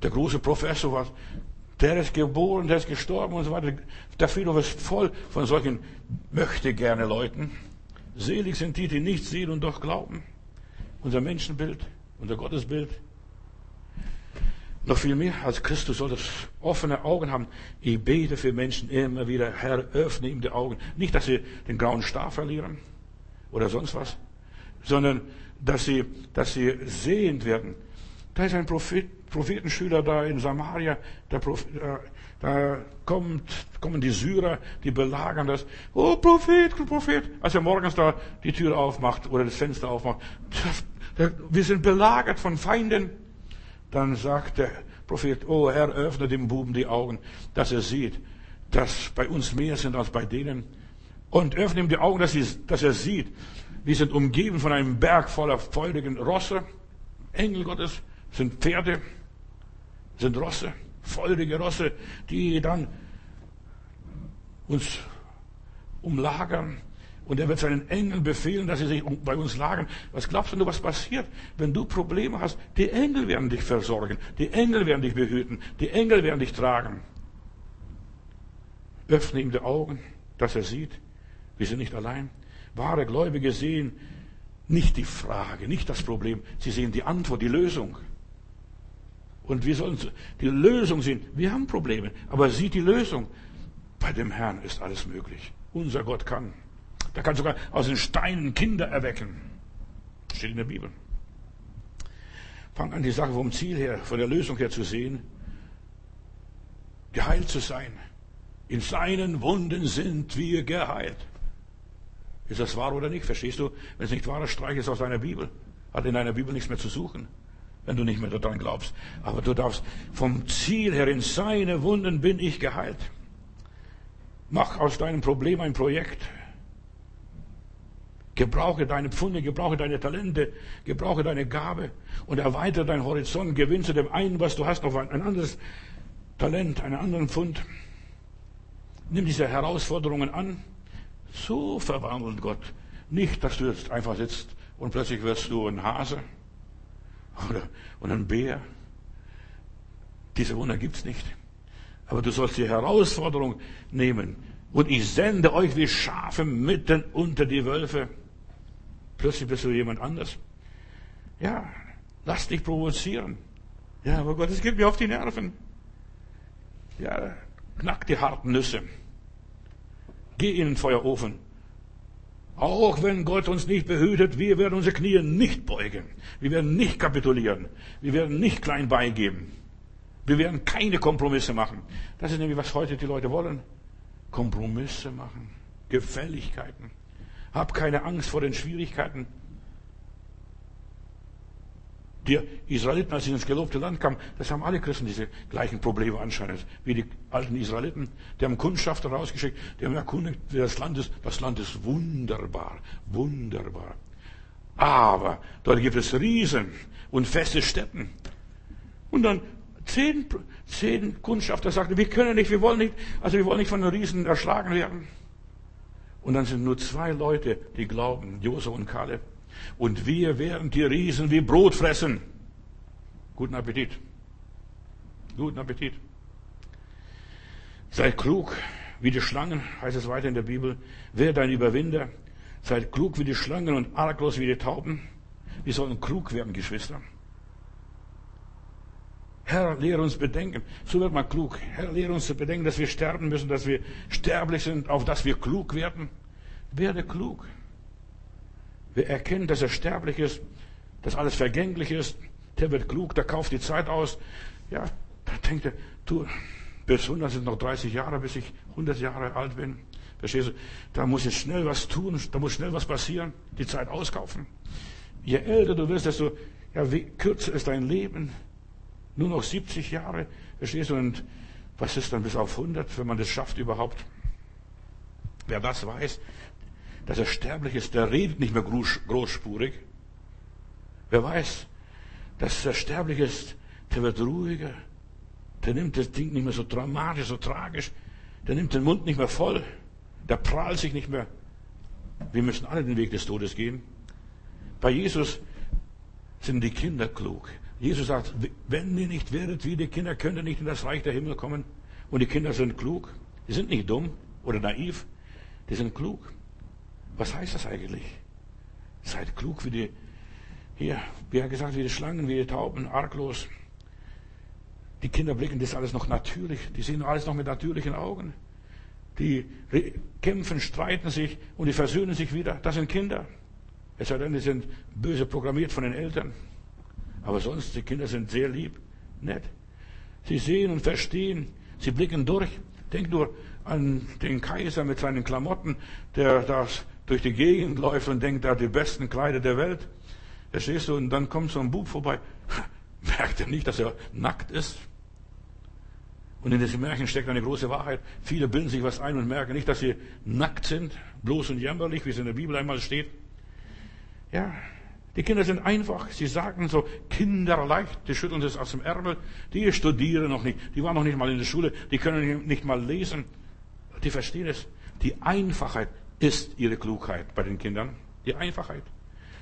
Speaker 1: Der große Professor war, der ist geboren, der ist gestorben und so weiter. Der Friedhof ist voll von solchen möchte gerne Leuten. Selig sind die, die nicht sehen und doch glauben. Unser Menschenbild, unser Gottesbild. Noch viel mehr als Christus soll das offene Augen haben. Ich bete für Menschen immer wieder, Herr, öffne ihm die Augen. Nicht, dass sie den grauen Star verlieren oder sonst was, sondern dass sie, dass sie sehend werden. Da ist ein Prophet, Prophetenschüler da in Samaria, der Prophet, äh, da kommt, kommen die Syrer, die belagern das. Oh, Prophet, Prophet. Als er morgens da die Tür aufmacht oder das Fenster aufmacht, wir sind belagert von Feinden. Dann sagt der Prophet, oh Herr, öffne dem Buben die Augen, dass er sieht, dass bei uns mehr sind als bei denen. Und öffne ihm die Augen, dass, dass er sieht, wir sind umgeben von einem Berg voller feurigen Rosse, Engel Gottes, sind Pferde, sind Rosse, feurige Rosse, die dann uns umlagern. Und er wird seinen Engeln befehlen, dass sie sich bei uns lagern. Was glaubst du, was passiert, wenn du Probleme hast? Die Engel werden dich versorgen. Die Engel werden dich behüten. Die Engel werden dich tragen. Öffne ihm die Augen, dass er sieht, wir sind nicht allein. Wahre Gläubige sehen nicht die Frage, nicht das Problem. Sie sehen die Antwort, die Lösung. Und wir sollen die Lösung sehen. Wir haben Probleme, aber sieht die Lösung. Bei dem Herrn ist alles möglich. Unser Gott kann. Der kann sogar aus den Steinen Kinder erwecken. Steht in der Bibel. Fang an, die Sache vom Ziel her, von der Lösung her zu sehen. Geheilt zu sein. In seinen Wunden sind wir geheilt. Ist das wahr oder nicht? Verstehst du? Wenn es nicht wahr ist, streich es aus deiner Bibel. Hat in deiner Bibel nichts mehr zu suchen wenn du nicht mehr daran glaubst. Aber du darfst vom Ziel her, in seine Wunden bin ich geheilt. Mach aus deinem Problem ein Projekt. Gebrauche deine Pfunde, gebrauche deine Talente, gebrauche deine Gabe und erweitere deinen Horizont. Gewinn zu dem einen, was du hast, noch ein anderes Talent, einen anderen Pfund. Nimm diese Herausforderungen an. So verwandelt Gott. Nicht, dass du jetzt einfach sitzt und plötzlich wirst du ein Hase oder, und ein Bär. Diese Wunder gibt's nicht. Aber du sollst die Herausforderung nehmen. Und ich sende euch wie Schafe mitten unter die Wölfe. Plötzlich bist du jemand anders. Ja, lass dich provozieren. Ja, aber Gott, es geht mir auf die Nerven. Ja, knack die harten Nüsse. Geh in den Feuerofen. Auch wenn Gott uns nicht behütet, wir werden unsere Knie nicht beugen. Wir werden nicht kapitulieren. Wir werden nicht klein beigeben. Wir werden keine Kompromisse machen. Das ist nämlich, was heute die Leute wollen. Kompromisse machen. Gefälligkeiten. Hab keine Angst vor den Schwierigkeiten. Die Israeliten, als sie ins gelobte Land kamen, das haben alle Christen diese gleichen Probleme anscheinend, wie die alten Israeliten. Die haben Kundschafter rausgeschickt, die haben erkundigt, wie das Land ist. Das Land ist wunderbar, wunderbar. Aber dort gibt es Riesen und feste Städten. Und dann zehn, zehn Kundschafter sagten, wir können nicht, wir wollen nicht, also wir wollen nicht von den Riesen erschlagen werden. Und dann sind nur zwei Leute, die glauben, Josef und Kaleb. Und wir werden die Riesen wie Brot fressen. Guten Appetit. Guten Appetit. Seid klug wie die Schlangen, heißt es weiter in der Bibel. Wer dein Überwinder. Seid klug wie die Schlangen und arglos wie die Tauben. Wir sollen klug werden, Geschwister. Herr, lehre uns bedenken. So wird man klug. Herr, lehre uns zu bedenken, dass wir sterben müssen, dass wir sterblich sind, auf dass wir klug werden. Werde klug. Wer erkennt, dass er sterblich ist, dass alles vergänglich ist, der wird klug, der kauft die Zeit aus. Ja, da denkt er, du, bis 100 sind noch 30 Jahre, bis ich 100 Jahre alt bin. Verstehst du? Da muss ich schnell was tun, da muss schnell was passieren, die Zeit auskaufen. Je älter du wirst, desto ja, wie kürzer ist dein Leben. Nur noch 70 Jahre, verstehst du? Und was ist dann bis auf 100, wenn man das schafft überhaupt? Wer das weiß, dass er sterblich ist, der redet nicht mehr großspurig. Wer weiß, dass er sterblich ist, der wird ruhiger. Der nimmt das Ding nicht mehr so dramatisch, so tragisch. Der nimmt den Mund nicht mehr voll. Der prahlt sich nicht mehr. Wir müssen alle den Weg des Todes gehen. Bei Jesus sind die Kinder klug. Jesus sagt, wenn ihr nicht werdet wie die Kinder, könnt ihr nicht in das Reich der Himmel kommen. Und die Kinder sind klug. Die sind nicht dumm oder naiv. Die sind klug. Was heißt das eigentlich? Seid klug wie die, hier, wie er gesagt, wie die Schlangen, wie die Tauben, arglos. Die Kinder blicken das alles noch natürlich. Die sehen alles noch mit natürlichen Augen. Die kämpfen, streiten sich und die versöhnen sich wieder. Das sind Kinder. Es sei denn, die sind böse programmiert von den Eltern. Aber sonst, die Kinder sind sehr lieb, nett. Sie sehen und verstehen. Sie blicken durch. Denk nur an den Kaiser mit seinen Klamotten, der das durch die Gegend läuft und denkt, er hat die besten Kleider der Welt. Verstehst du? Und dann kommt so ein Bub vorbei. Merkt er nicht, dass er nackt ist? Und in diesem Märchen steckt eine große Wahrheit. Viele bilden sich was ein und merken nicht, dass sie nackt sind, bloß und jämmerlich, wie es in der Bibel einmal steht. Ja, die Kinder sind einfach. Sie sagen so kinderleicht, die schütteln das aus dem Ärmel. Die studieren noch nicht, die waren noch nicht mal in der Schule, die können nicht mal lesen. Die verstehen es. Die Einfachheit ist ihre Klugheit bei den Kindern. Die Einfachheit.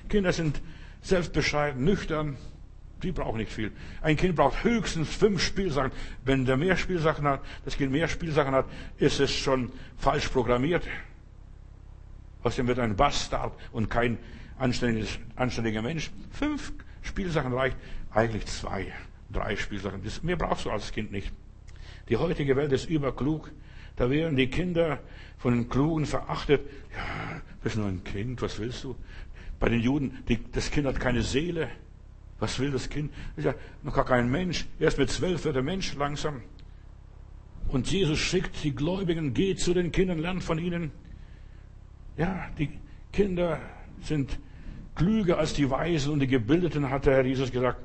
Speaker 1: Kinder sind selbstbescheiden, nüchtern. Die brauchen nicht viel. Ein Kind braucht höchstens fünf Spielsachen. Wenn der mehr Spielsachen hat, das Kind mehr Spielsachen hat, ist es schon falsch programmiert. Außerdem wird ein Bastard und kein anständiger Mensch. Fünf Spielsachen reicht. Eigentlich zwei, drei Spielsachen. mehr brauchst du als Kind nicht. Die heutige Welt ist überklug. Da werden die Kinder von den Klugen verachtet. Ja, du bist nur ein Kind, was willst du? Bei den Juden, die, das Kind hat keine Seele. Was will das Kind? Das ist ja noch gar kein Mensch. Erst mit zwölf wird er Mensch langsam. Und Jesus schickt die Gläubigen, geht zu den Kindern, lernt von ihnen. Ja, die Kinder sind klüger als die Weisen und die Gebildeten, hat der Herr Jesus gesagt.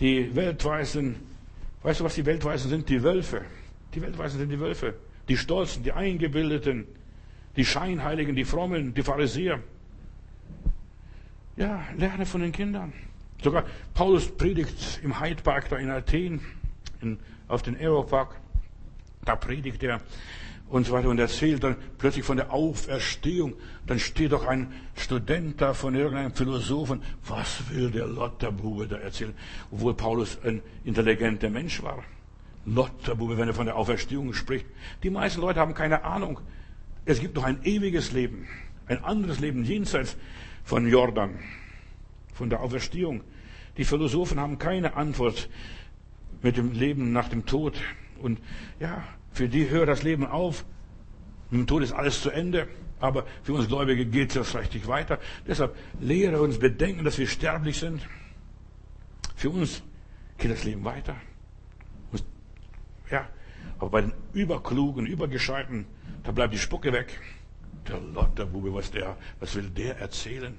Speaker 1: Die Weltweisen, weißt du, was die Weltweisen sind? Die Wölfe. Die Weltweisen sind die Wölfe die Stolzen, die Eingebildeten, die Scheinheiligen, die Frommen, die Pharisäer. Ja, lerne von den Kindern. Sogar Paulus predigt im Hyde Park da in Athen, in, auf den Aeropark. Da predigt er und so weiter und erzählt dann plötzlich von der Auferstehung. Dann steht doch ein Student da von irgendeinem Philosophen. Was will der Lotterbube da erzählen? Obwohl Paulus ein intelligenter Mensch war. Lotterbube, wenn er von der Auferstehung spricht. Die meisten Leute haben keine Ahnung. Es gibt noch ein ewiges Leben, ein anderes Leben jenseits von Jordan, von der Auferstehung. Die Philosophen haben keine Antwort mit dem Leben nach dem Tod. Und ja, für die hört das Leben auf. Mit dem Tod ist alles zu Ende. Aber für uns Gläubige geht es richtig weiter. Deshalb lehre uns bedenken, dass wir sterblich sind. Für uns geht das Leben weiter. Ja, aber bei den Überklugen, Übergescheiten, da bleibt die Spucke weg. Der Lotterbube, was was will der erzählen?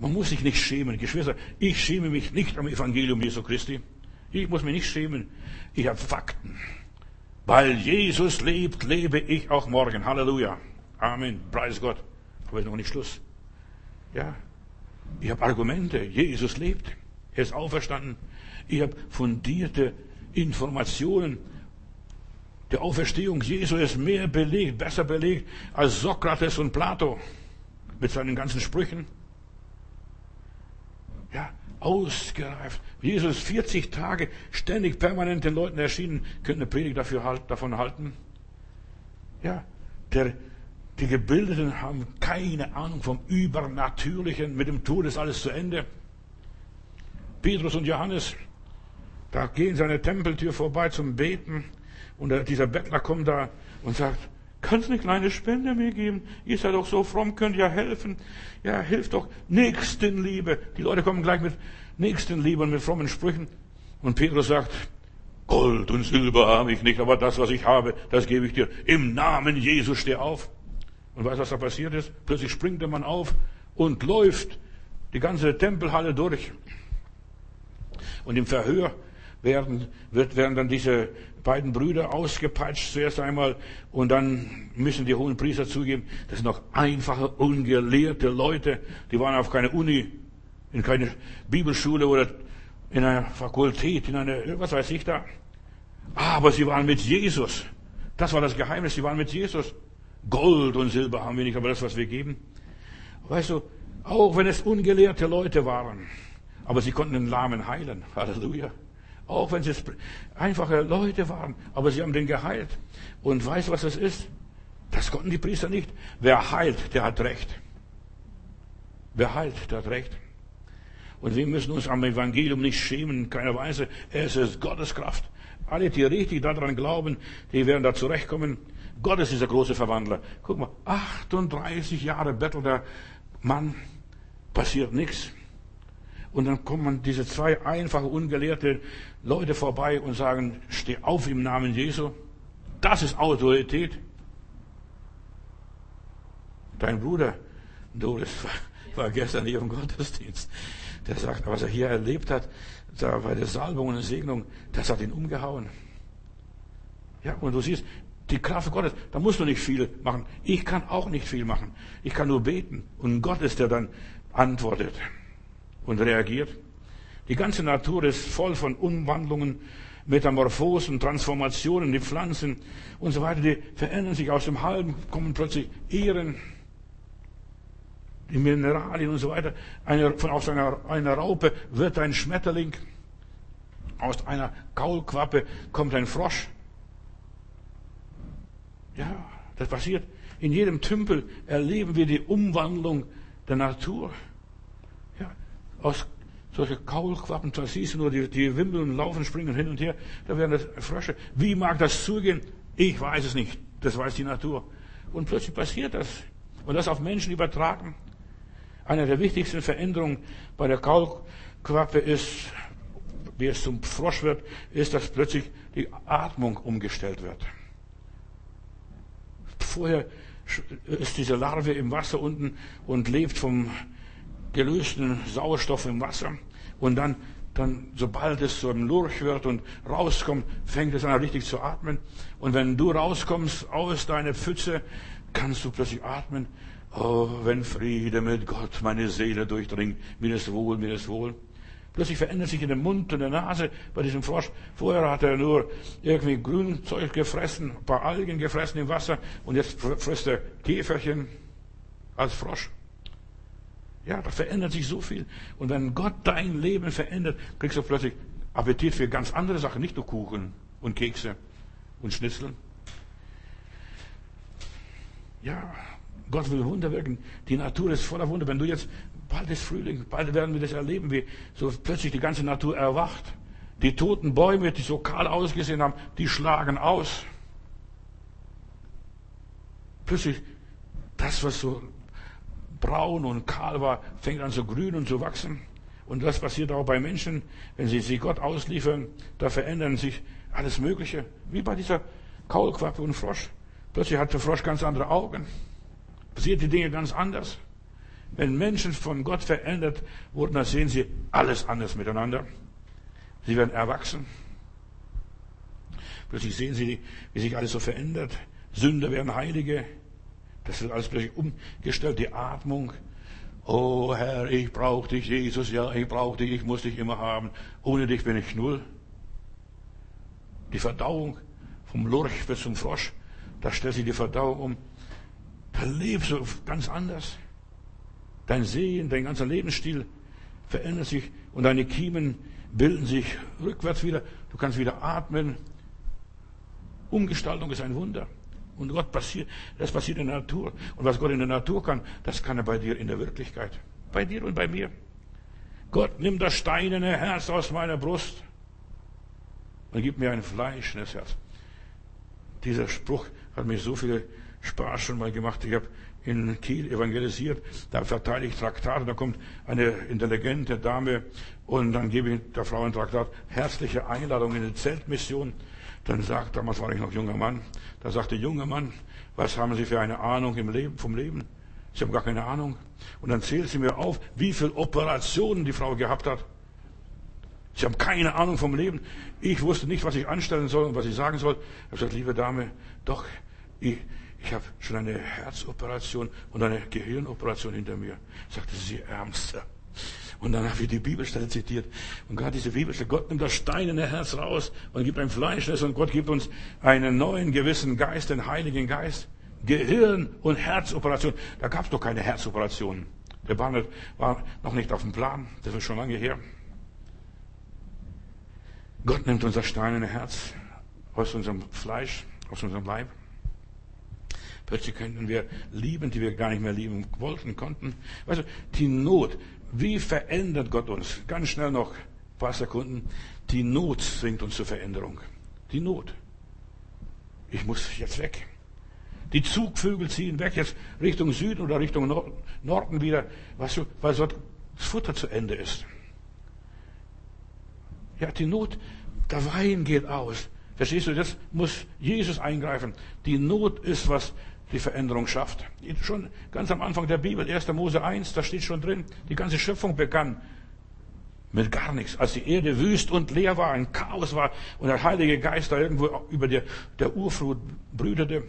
Speaker 1: Man muss sich nicht schämen. Geschwister, ich schäme mich nicht am Evangelium Jesu Christi. Ich muss mich nicht schämen. Ich habe Fakten. Weil Jesus lebt, lebe ich auch morgen. Halleluja. Amen. Preis Gott. Aber ist noch nicht Schluss. Ja. Ich habe Argumente. Jesus lebt. Er ist auferstanden. Ich habe fundierte Informationen. Die Auferstehung Jesu ist mehr belegt, besser belegt als Sokrates und Plato mit seinen ganzen Sprüchen. Ja, ausgereift. Jesus 40 Tage ständig permanent den Leuten erschienen, könnte eine Predigt dafür davon halten. Ja, der, die Gebildeten haben keine Ahnung vom Übernatürlichen. Mit dem Tod ist alles zu Ende. Petrus und Johannes, da gehen der Tempeltür vorbei zum Beten und dieser Bettler kommt da und sagt, kannst du eine kleine Spende mir geben? Ihr seid doch so fromm, könnt ja helfen. Ja, hilft doch. Nächstenliebe. Die Leute kommen gleich mit Nächstenliebe und mit frommen Sprüchen. Und Petrus sagt, Gold und Silber habe ich nicht, aber das, was ich habe, das gebe ich dir. Im Namen Jesus steh auf. Und weißt du, was da passiert ist? Plötzlich springt der Mann auf und läuft die ganze Tempelhalle durch. Und im Verhör werden, wird, werden dann diese beiden Brüder ausgepeitscht zuerst einmal und dann müssen die hohen Priester zugeben, das sind noch einfache, ungelehrte Leute, die waren auf keine Uni, in keine Bibelschule oder in einer Fakultät, in einer, was weiß ich da. Aber sie waren mit Jesus. Das war das Geheimnis, sie waren mit Jesus. Gold und Silber haben wir nicht, aber das, was wir geben. Weißt du, auch wenn es ungelehrte Leute waren, aber sie konnten den Lahmen heilen. Halleluja. Auch wenn es einfache Leute waren, aber sie haben den geheilt. Und weißt was das ist? Das konnten die Priester nicht. Wer heilt, der hat Recht. Wer heilt, der hat Recht. Und wir müssen uns am Evangelium nicht schämen, in keiner Weise. Es ist Gottes Kraft. Alle, die richtig daran glauben, die werden da zurechtkommen. Gott ist dieser große Verwandler. Guck mal, 38 Jahre bettelt der Mann, passiert nichts. Und dann kommen diese zwei einfache, ungelehrte Leute vorbei und sagen, steh auf im Namen Jesu. Das ist Autorität. Dein Bruder, Doris, war gestern hier im Gottesdienst. Der sagt, was er hier erlebt hat, da bei der Salbung und der Segnung, das hat ihn umgehauen. Ja, und du siehst, die Kraft Gottes, da musst du nicht viel machen. Ich kann auch nicht viel machen. Ich kann nur beten. Und Gott ist der dann antwortet und reagiert. Die ganze Natur ist voll von Umwandlungen, Metamorphosen, Transformationen, die Pflanzen und so weiter, die verändern sich. Aus dem Halben kommen plötzlich Ehren, die Mineralien und so weiter. Eine, von, aus einer, einer Raupe wird ein Schmetterling. Aus einer Kaulquappe kommt ein Frosch. Ja, das passiert. In jedem Tümpel erleben wir die Umwandlung der Natur aus solche Kaulquappen, siehst du nur, die, die wimbeln, laufen, springen hin und her, da werden das Frösche. Wie mag das zugehen? Ich weiß es nicht. Das weiß die Natur. Und plötzlich passiert das. Und das auf Menschen übertragen. Eine der wichtigsten Veränderungen bei der Kaulquappe ist, wie es zum Frosch wird, ist, dass plötzlich die Atmung umgestellt wird. Vorher ist diese Larve im Wasser unten und lebt vom gelösten Sauerstoff im Wasser und dann, dann, sobald es so im Lurch wird und rauskommt, fängt es an richtig zu atmen. Und wenn du rauskommst aus deiner Pfütze, kannst du plötzlich atmen. Oh, wenn Friede mit Gott meine Seele durchdringt, mir ist wohl, mir ist wohl. Plötzlich verändert sich in dem Mund und der Nase bei diesem Frosch. Vorher hat er nur irgendwie Grünzeug gefressen, ein paar Algen gefressen im Wasser und jetzt frisst er Käferchen als Frosch. Ja, da verändert sich so viel. Und wenn Gott dein Leben verändert, kriegst du plötzlich Appetit für ganz andere Sachen, nicht nur Kuchen und Kekse und Schnitzeln. Ja, Gott will Wunder wirken. Die Natur ist voller Wunder. Wenn du jetzt, bald ist Frühling, bald werden wir das erleben, wie so plötzlich die ganze Natur erwacht. Die toten Bäume, die so kahl ausgesehen haben, die schlagen aus. Plötzlich, das, was so braun und kahl war, fängt an zu grün und zu wachsen. Und das passiert auch bei Menschen, wenn sie sich Gott ausliefern, da verändern sich alles Mögliche. Wie bei dieser Kaulquappe und Frosch. Plötzlich hat der Frosch ganz andere Augen. Passiert die Dinge ganz anders. Wenn Menschen von Gott verändert wurden, dann sehen sie alles anders miteinander. Sie werden erwachsen. Plötzlich sehen sie, wie sich alles so verändert. Sünder werden Heilige. Das wird alles plötzlich umgestellt. Die Atmung. Oh Herr, ich brauche dich, Jesus, ja, ich brauche dich, ich muss dich immer haben. Ohne dich bin ich null. Die Verdauung vom Lurch bis zum Frosch, da stellt sich die Verdauung um. Da lebst du ganz anders. Dein Sehen, dein ganzer Lebensstil verändert sich und deine Kiemen bilden sich rückwärts wieder. Du kannst wieder atmen. Umgestaltung ist ein Wunder. Und Gott passiert, das passiert in der Natur. Und was Gott in der Natur kann, das kann er bei dir in der Wirklichkeit. Bei dir und bei mir. Gott, nimm das steinerne Herz aus meiner Brust und gib mir ein fleischendes Herz. Dieser Spruch hat mir so viel Spaß schon mal gemacht. Ich habe in Kiel evangelisiert, da verteile ich Traktate, da kommt eine intelligente Dame und dann gebe ich der Frau ein Traktat, herzliche Einladung in die Zeltmission. Dann sagt, damals war ich noch junger Mann, da sagte junger Mann, was haben Sie für eine Ahnung im Leben, vom Leben? Sie haben gar keine Ahnung. Und dann zählt sie mir auf, wie viele Operationen die Frau gehabt hat. Sie haben keine Ahnung vom Leben. Ich wusste nicht, was ich anstellen soll und was ich sagen soll. Ich habe gesagt, liebe Dame, doch, ich, ich habe schon eine Herzoperation und eine Gehirnoperation hinter mir. Sagte sie, Ärmster. Und dann habe ich die Bibelstelle zitiert. Und gerade diese Bibelstelle, Gott nimmt das steinerne Herz raus und gibt ein Fleischles und Gott gibt uns einen neuen gewissen Geist, den Heiligen Geist. Gehirn- und Herzoperation. Da gab es doch keine Herzoperation. Der Barnett war noch nicht auf dem Plan. Das ist schon lange her. Gott nimmt unser steinerne Herz aus unserem Fleisch, aus unserem Leib. Plötzlich könnten wir lieben, die wir gar nicht mehr lieben wollten, konnten. Weißt du, die Not, wie verändert Gott uns? Ganz schnell noch ein paar Sekunden. Die Not zwingt uns zur Veränderung. Die Not. Ich muss jetzt weg. Die Zugvögel ziehen weg, jetzt Richtung Süden oder Richtung Norden wieder, weißt du, weil dort das Futter zu Ende ist. Ja, die Not, der Wein geht aus. Verstehst du, jetzt muss Jesus eingreifen. Die Not ist, was die Veränderung schafft. Schon ganz am Anfang der Bibel, 1. Mose 1, da steht schon drin, die ganze Schöpfung begann mit gar nichts. Als die Erde wüst und leer war, ein Chaos war und der Heilige Geist da irgendwo über der, der Urflut brütete,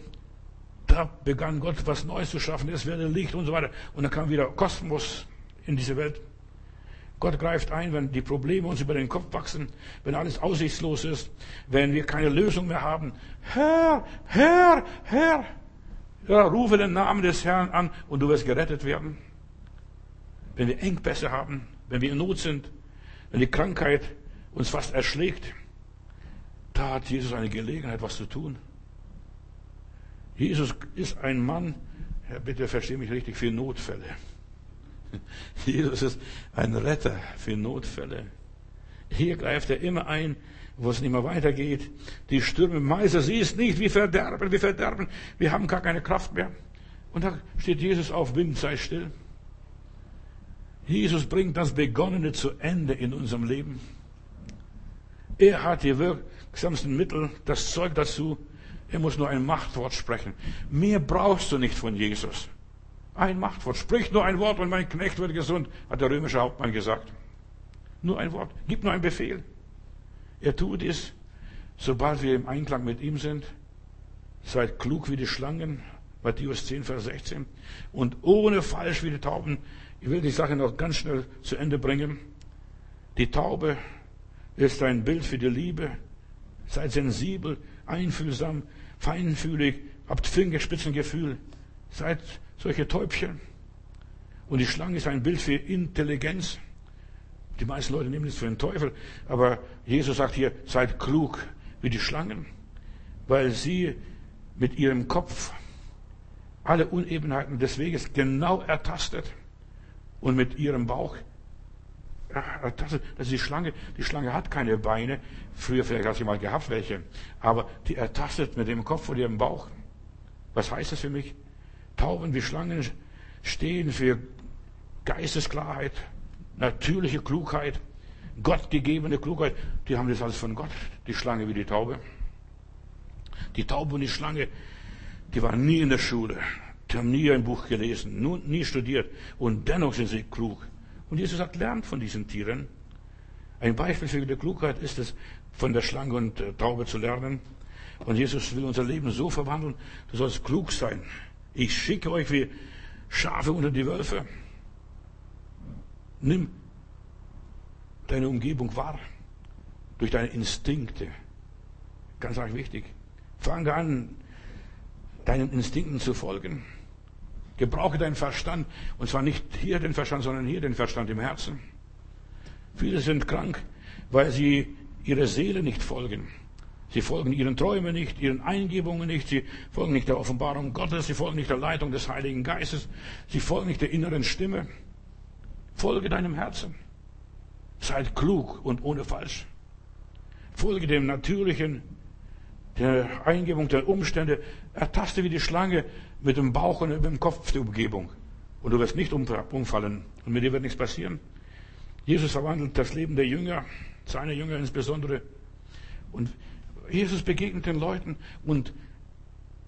Speaker 1: da begann Gott was Neues zu schaffen. Es werde Licht und so weiter. Und dann kam wieder Kosmos in diese Welt. Gott greift ein, wenn die Probleme uns über den Kopf wachsen, wenn alles aussichtslos ist, wenn wir keine Lösung mehr haben. Herr, Herr, Herr. Ja, rufe den Namen des Herrn an und du wirst gerettet werden. Wenn wir Engpässe haben, wenn wir in Not sind, wenn die Krankheit uns fast erschlägt, da hat Jesus eine Gelegenheit, was zu tun. Jesus ist ein Mann, Herr, bitte verstehe mich richtig, für Notfälle. Jesus ist ein Retter für Notfälle. Hier greift er immer ein, wo es nicht mehr weitergeht. Die Stürme, Meister, siehst nicht, wie verderben, wie verderben. Wir haben gar keine Kraft mehr. Und da steht Jesus auf, Wind, sei still. Jesus bringt das Begonnene zu Ende in unserem Leben. Er hat die wirksamsten Mittel, das Zeug dazu. Er muss nur ein Machtwort sprechen. Mehr brauchst du nicht von Jesus. Ein Machtwort. Sprich nur ein Wort und mein Knecht wird gesund, hat der römische Hauptmann gesagt. Nur ein Wort. Gib nur einen Befehl. Er tut es, sobald wir im Einklang mit ihm sind. Seid klug wie die Schlangen, Matthäus 10, Vers 16. Und ohne falsch wie die Tauben. Ich will die Sache noch ganz schnell zu Ende bringen. Die Taube ist ein Bild für die Liebe. Seid sensibel, einfühlsam, feinfühlig, habt Fingerspitzengefühl. Seid solche Täubchen. Und die Schlange ist ein Bild für Intelligenz. Die meisten Leute nehmen es für den Teufel, aber Jesus sagt hier, seid klug wie die Schlangen, weil sie mit ihrem Kopf alle Unebenheiten des Weges genau ertastet und mit ihrem Bauch ertastet. Das ist die Schlange. Die Schlange hat keine Beine. Früher vielleicht hat sie mal gehabt welche. Aber die ertastet mit dem Kopf und ihrem Bauch. Was heißt das für mich? Tauben wie Schlangen stehen für Geistesklarheit, natürliche Klugheit, gottgegebene Klugheit. Die haben das alles von Gott, die Schlange wie die Taube. Die Taube und die Schlange, die waren nie in der Schule. Sie haben nie ein Buch gelesen, nie studiert und dennoch sind sie klug. Und Jesus sagt, lernt von diesen Tieren. Ein Beispiel für die Klugheit ist es, von der Schlange und der Taube zu lernen. Und Jesus will unser Leben so verwandeln, du sollst klug sein. Ich schicke euch wie Schafe unter die Wölfe. Nimm deine Umgebung wahr. Durch deine Instinkte. Ganz arg wichtig. Fange an, deinen Instinkten zu folgen. Gebrauche deinen Verstand. Und zwar nicht hier den Verstand, sondern hier den Verstand im Herzen. Viele sind krank, weil sie ihrer Seele nicht folgen. Sie folgen ihren Träumen nicht, ihren Eingebungen nicht, sie folgen nicht der Offenbarung Gottes, sie folgen nicht der Leitung des Heiligen Geistes, sie folgen nicht der inneren Stimme. Folge deinem Herzen. Seid klug und ohne falsch. Folge dem Natürlichen, der Eingebung der Umstände. Ertaste wie die Schlange mit dem Bauch und mit dem Kopf die Umgebung. Und du wirst nicht umfallen. Und mit dir wird nichts passieren. Jesus verwandelt das Leben der Jünger, seine Jünger insbesondere. Und Jesus begegnet den Leuten und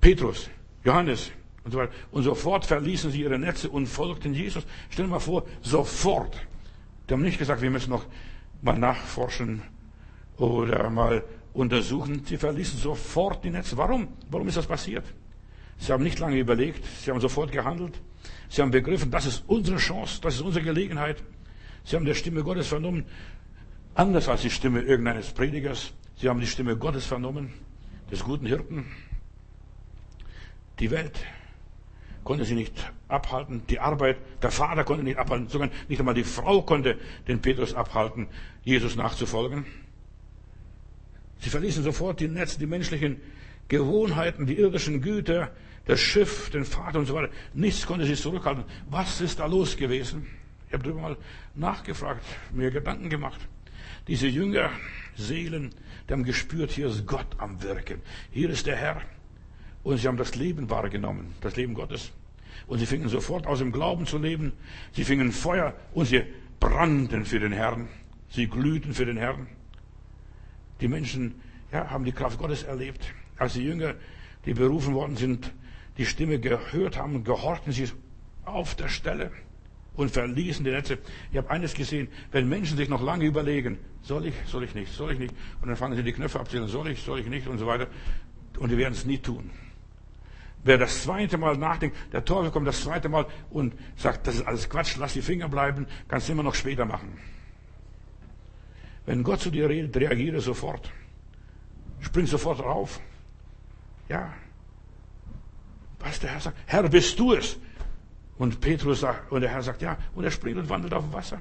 Speaker 1: Petrus, Johannes und so. Und sofort verließen sie ihre Netze und folgten Jesus. Stell dir mal vor, sofort. Die haben nicht gesagt, wir müssen noch mal nachforschen oder mal untersuchen. Sie verließen sofort die Netze. Warum? Warum ist das passiert? Sie haben nicht lange überlegt. Sie haben sofort gehandelt. Sie haben begriffen, das ist unsere Chance, das ist unsere Gelegenheit. Sie haben der Stimme Gottes vernommen, anders als die Stimme irgendeines Predigers. Sie haben die Stimme Gottes vernommen, des guten Hirten. Die Welt konnte sie nicht abhalten, die Arbeit, der Vater konnte nicht abhalten, sogar nicht einmal die Frau konnte den Petrus abhalten, Jesus nachzufolgen. Sie verließen sofort die Netze, die menschlichen Gewohnheiten, die irdischen Güter, das Schiff, den Vater und so weiter. Nichts konnte sie zurückhalten. Was ist da los gewesen? Ich habe darüber mal nachgefragt, mir Gedanken gemacht. Diese Jünger, Seelen, die haben gespürt, hier ist Gott am Wirken. Hier ist der Herr. Und sie haben das Leben wahrgenommen, das Leben Gottes. Und sie fingen sofort aus dem Glauben zu leben. Sie fingen Feuer und sie brannten für den Herrn. Sie glühten für den Herrn. Die Menschen ja, haben die Kraft Gottes erlebt. Als die Jünger, die berufen worden sind, die Stimme gehört haben, gehorchten sie auf der Stelle und verließen die Netze. Ich habe eines gesehen, wenn Menschen sich noch lange überlegen, soll ich, soll ich nicht, soll ich nicht, und dann fangen sie die Knöpfe abzählen, soll ich, soll ich nicht und so weiter, und die werden es nie tun. Wer das zweite Mal nachdenkt, der Teufel kommt das zweite Mal und sagt, das ist alles Quatsch, lass die Finger bleiben, kannst du immer noch später machen. Wenn Gott zu dir redet, reagiere sofort. Spring sofort auf. Ja. Was der Herr sagt, Herr, bist du es? Und Petrus sagt, und der Herr sagt, ja, und er springt und wandelt auf dem Wasser.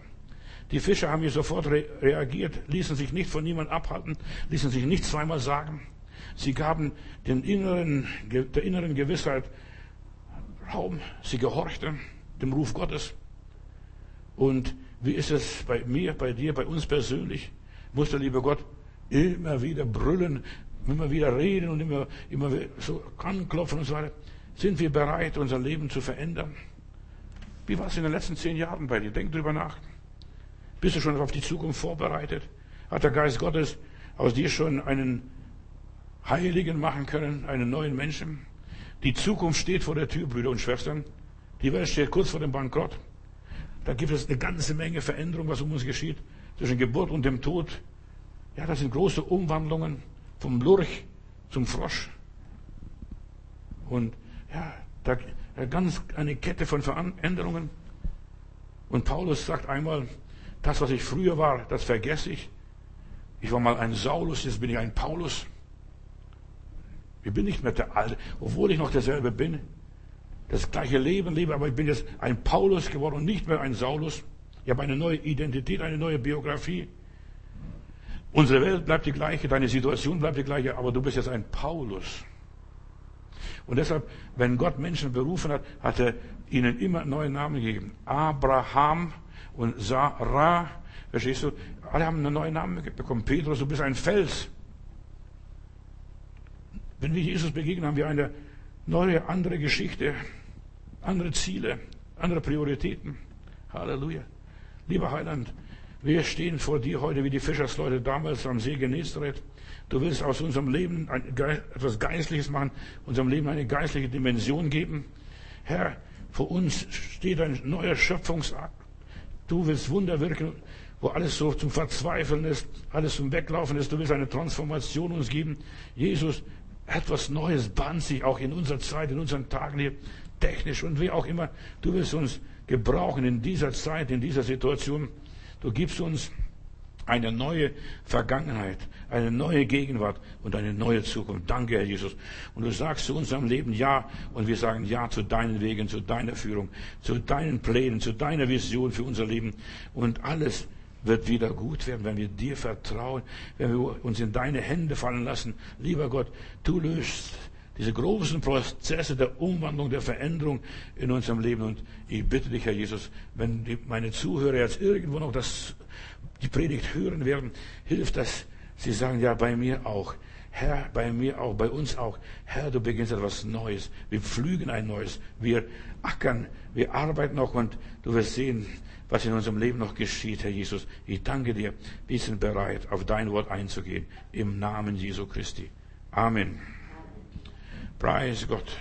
Speaker 1: Die Fischer haben hier sofort re reagiert, ließen sich nicht von niemand abhalten, ließen sich nicht zweimal sagen. Sie gaben den inneren, der inneren Gewissheit Raum. Sie gehorchten dem Ruf Gottes. Und wie ist es bei mir, bei dir, bei uns persönlich? Muss der liebe Gott immer wieder brüllen, immer wieder reden und immer, immer so anklopfen und so weiter? Sind wir bereit, unser Leben zu verändern? Wie war es in den letzten zehn Jahren bei dir? Denk drüber nach. Bist du schon auf die Zukunft vorbereitet? Hat der Geist Gottes aus dir schon einen Heiligen machen können, einen neuen Menschen? Die Zukunft steht vor der Tür, Brüder und Schwestern. Die Welt steht kurz vor dem Bankrott. Da gibt es eine ganze Menge Veränderung, was um uns geschieht zwischen Geburt und dem Tod. Ja, das sind große Umwandlungen vom Lurch zum Frosch. Und ja, da ganz eine Kette von Veränderungen. Und Paulus sagt einmal, das, was ich früher war, das vergesse ich. Ich war mal ein Saulus, jetzt bin ich ein Paulus. Ich bin nicht mehr der Alte, obwohl ich noch derselbe bin. Das gleiche Leben lebe, aber ich bin jetzt ein Paulus geworden und nicht mehr ein Saulus. Ich habe eine neue Identität, eine neue Biografie. Unsere Welt bleibt die gleiche, deine Situation bleibt die gleiche, aber du bist jetzt ein Paulus. Und deshalb, wenn Gott Menschen berufen hat, hat er ihnen immer neue Namen gegeben. Abraham und Sarah, verstehst du? Alle haben einen neuen Namen bekommen. Petrus, du bist ein Fels. Wenn wir Jesus begegnen, haben wir eine neue, andere Geschichte, andere Ziele, andere Prioritäten. Halleluja. Lieber Heiland, wir stehen vor dir heute wie die Fischersleute damals am See Genezareth. Du willst aus unserem Leben ein, etwas Geistliches machen, unserem Leben eine geistliche Dimension geben. Herr, vor uns steht ein neuer Schöpfungsakt. Du willst Wunder wirken, wo alles so zum Verzweifeln ist, alles zum Weglaufen ist. Du willst eine Transformation uns geben. Jesus, etwas Neues bahnt sich auch in unserer Zeit, in unseren Tagen hier, technisch und wie auch immer. Du willst uns gebrauchen in dieser Zeit, in dieser Situation. Du gibst uns eine neue Vergangenheit, eine neue Gegenwart und eine neue Zukunft. Danke, Herr Jesus. Und du sagst zu unserem Leben Ja und wir sagen Ja zu deinen Wegen, zu deiner Führung, zu deinen Plänen, zu deiner Vision für unser Leben. Und alles wird wieder gut werden, wenn wir dir vertrauen, wenn wir uns in deine Hände fallen lassen. Lieber Gott, du löst diese großen Prozesse der Umwandlung, der Veränderung in unserem Leben. Und ich bitte dich, Herr Jesus, wenn die, meine Zuhörer jetzt irgendwo noch das, die Predigt hören werden, hilft das, sie sagen, ja, bei mir auch. Herr, bei mir auch, bei uns auch. Herr, du beginnst etwas Neues. Wir pflügen ein Neues. Wir ackern, wir arbeiten noch und du wirst sehen, was in unserem Leben noch geschieht, Herr Jesus. Ich danke dir. Wir sind bereit, auf dein Wort einzugehen. Im Namen Jesu Christi. Amen. Preis Gott.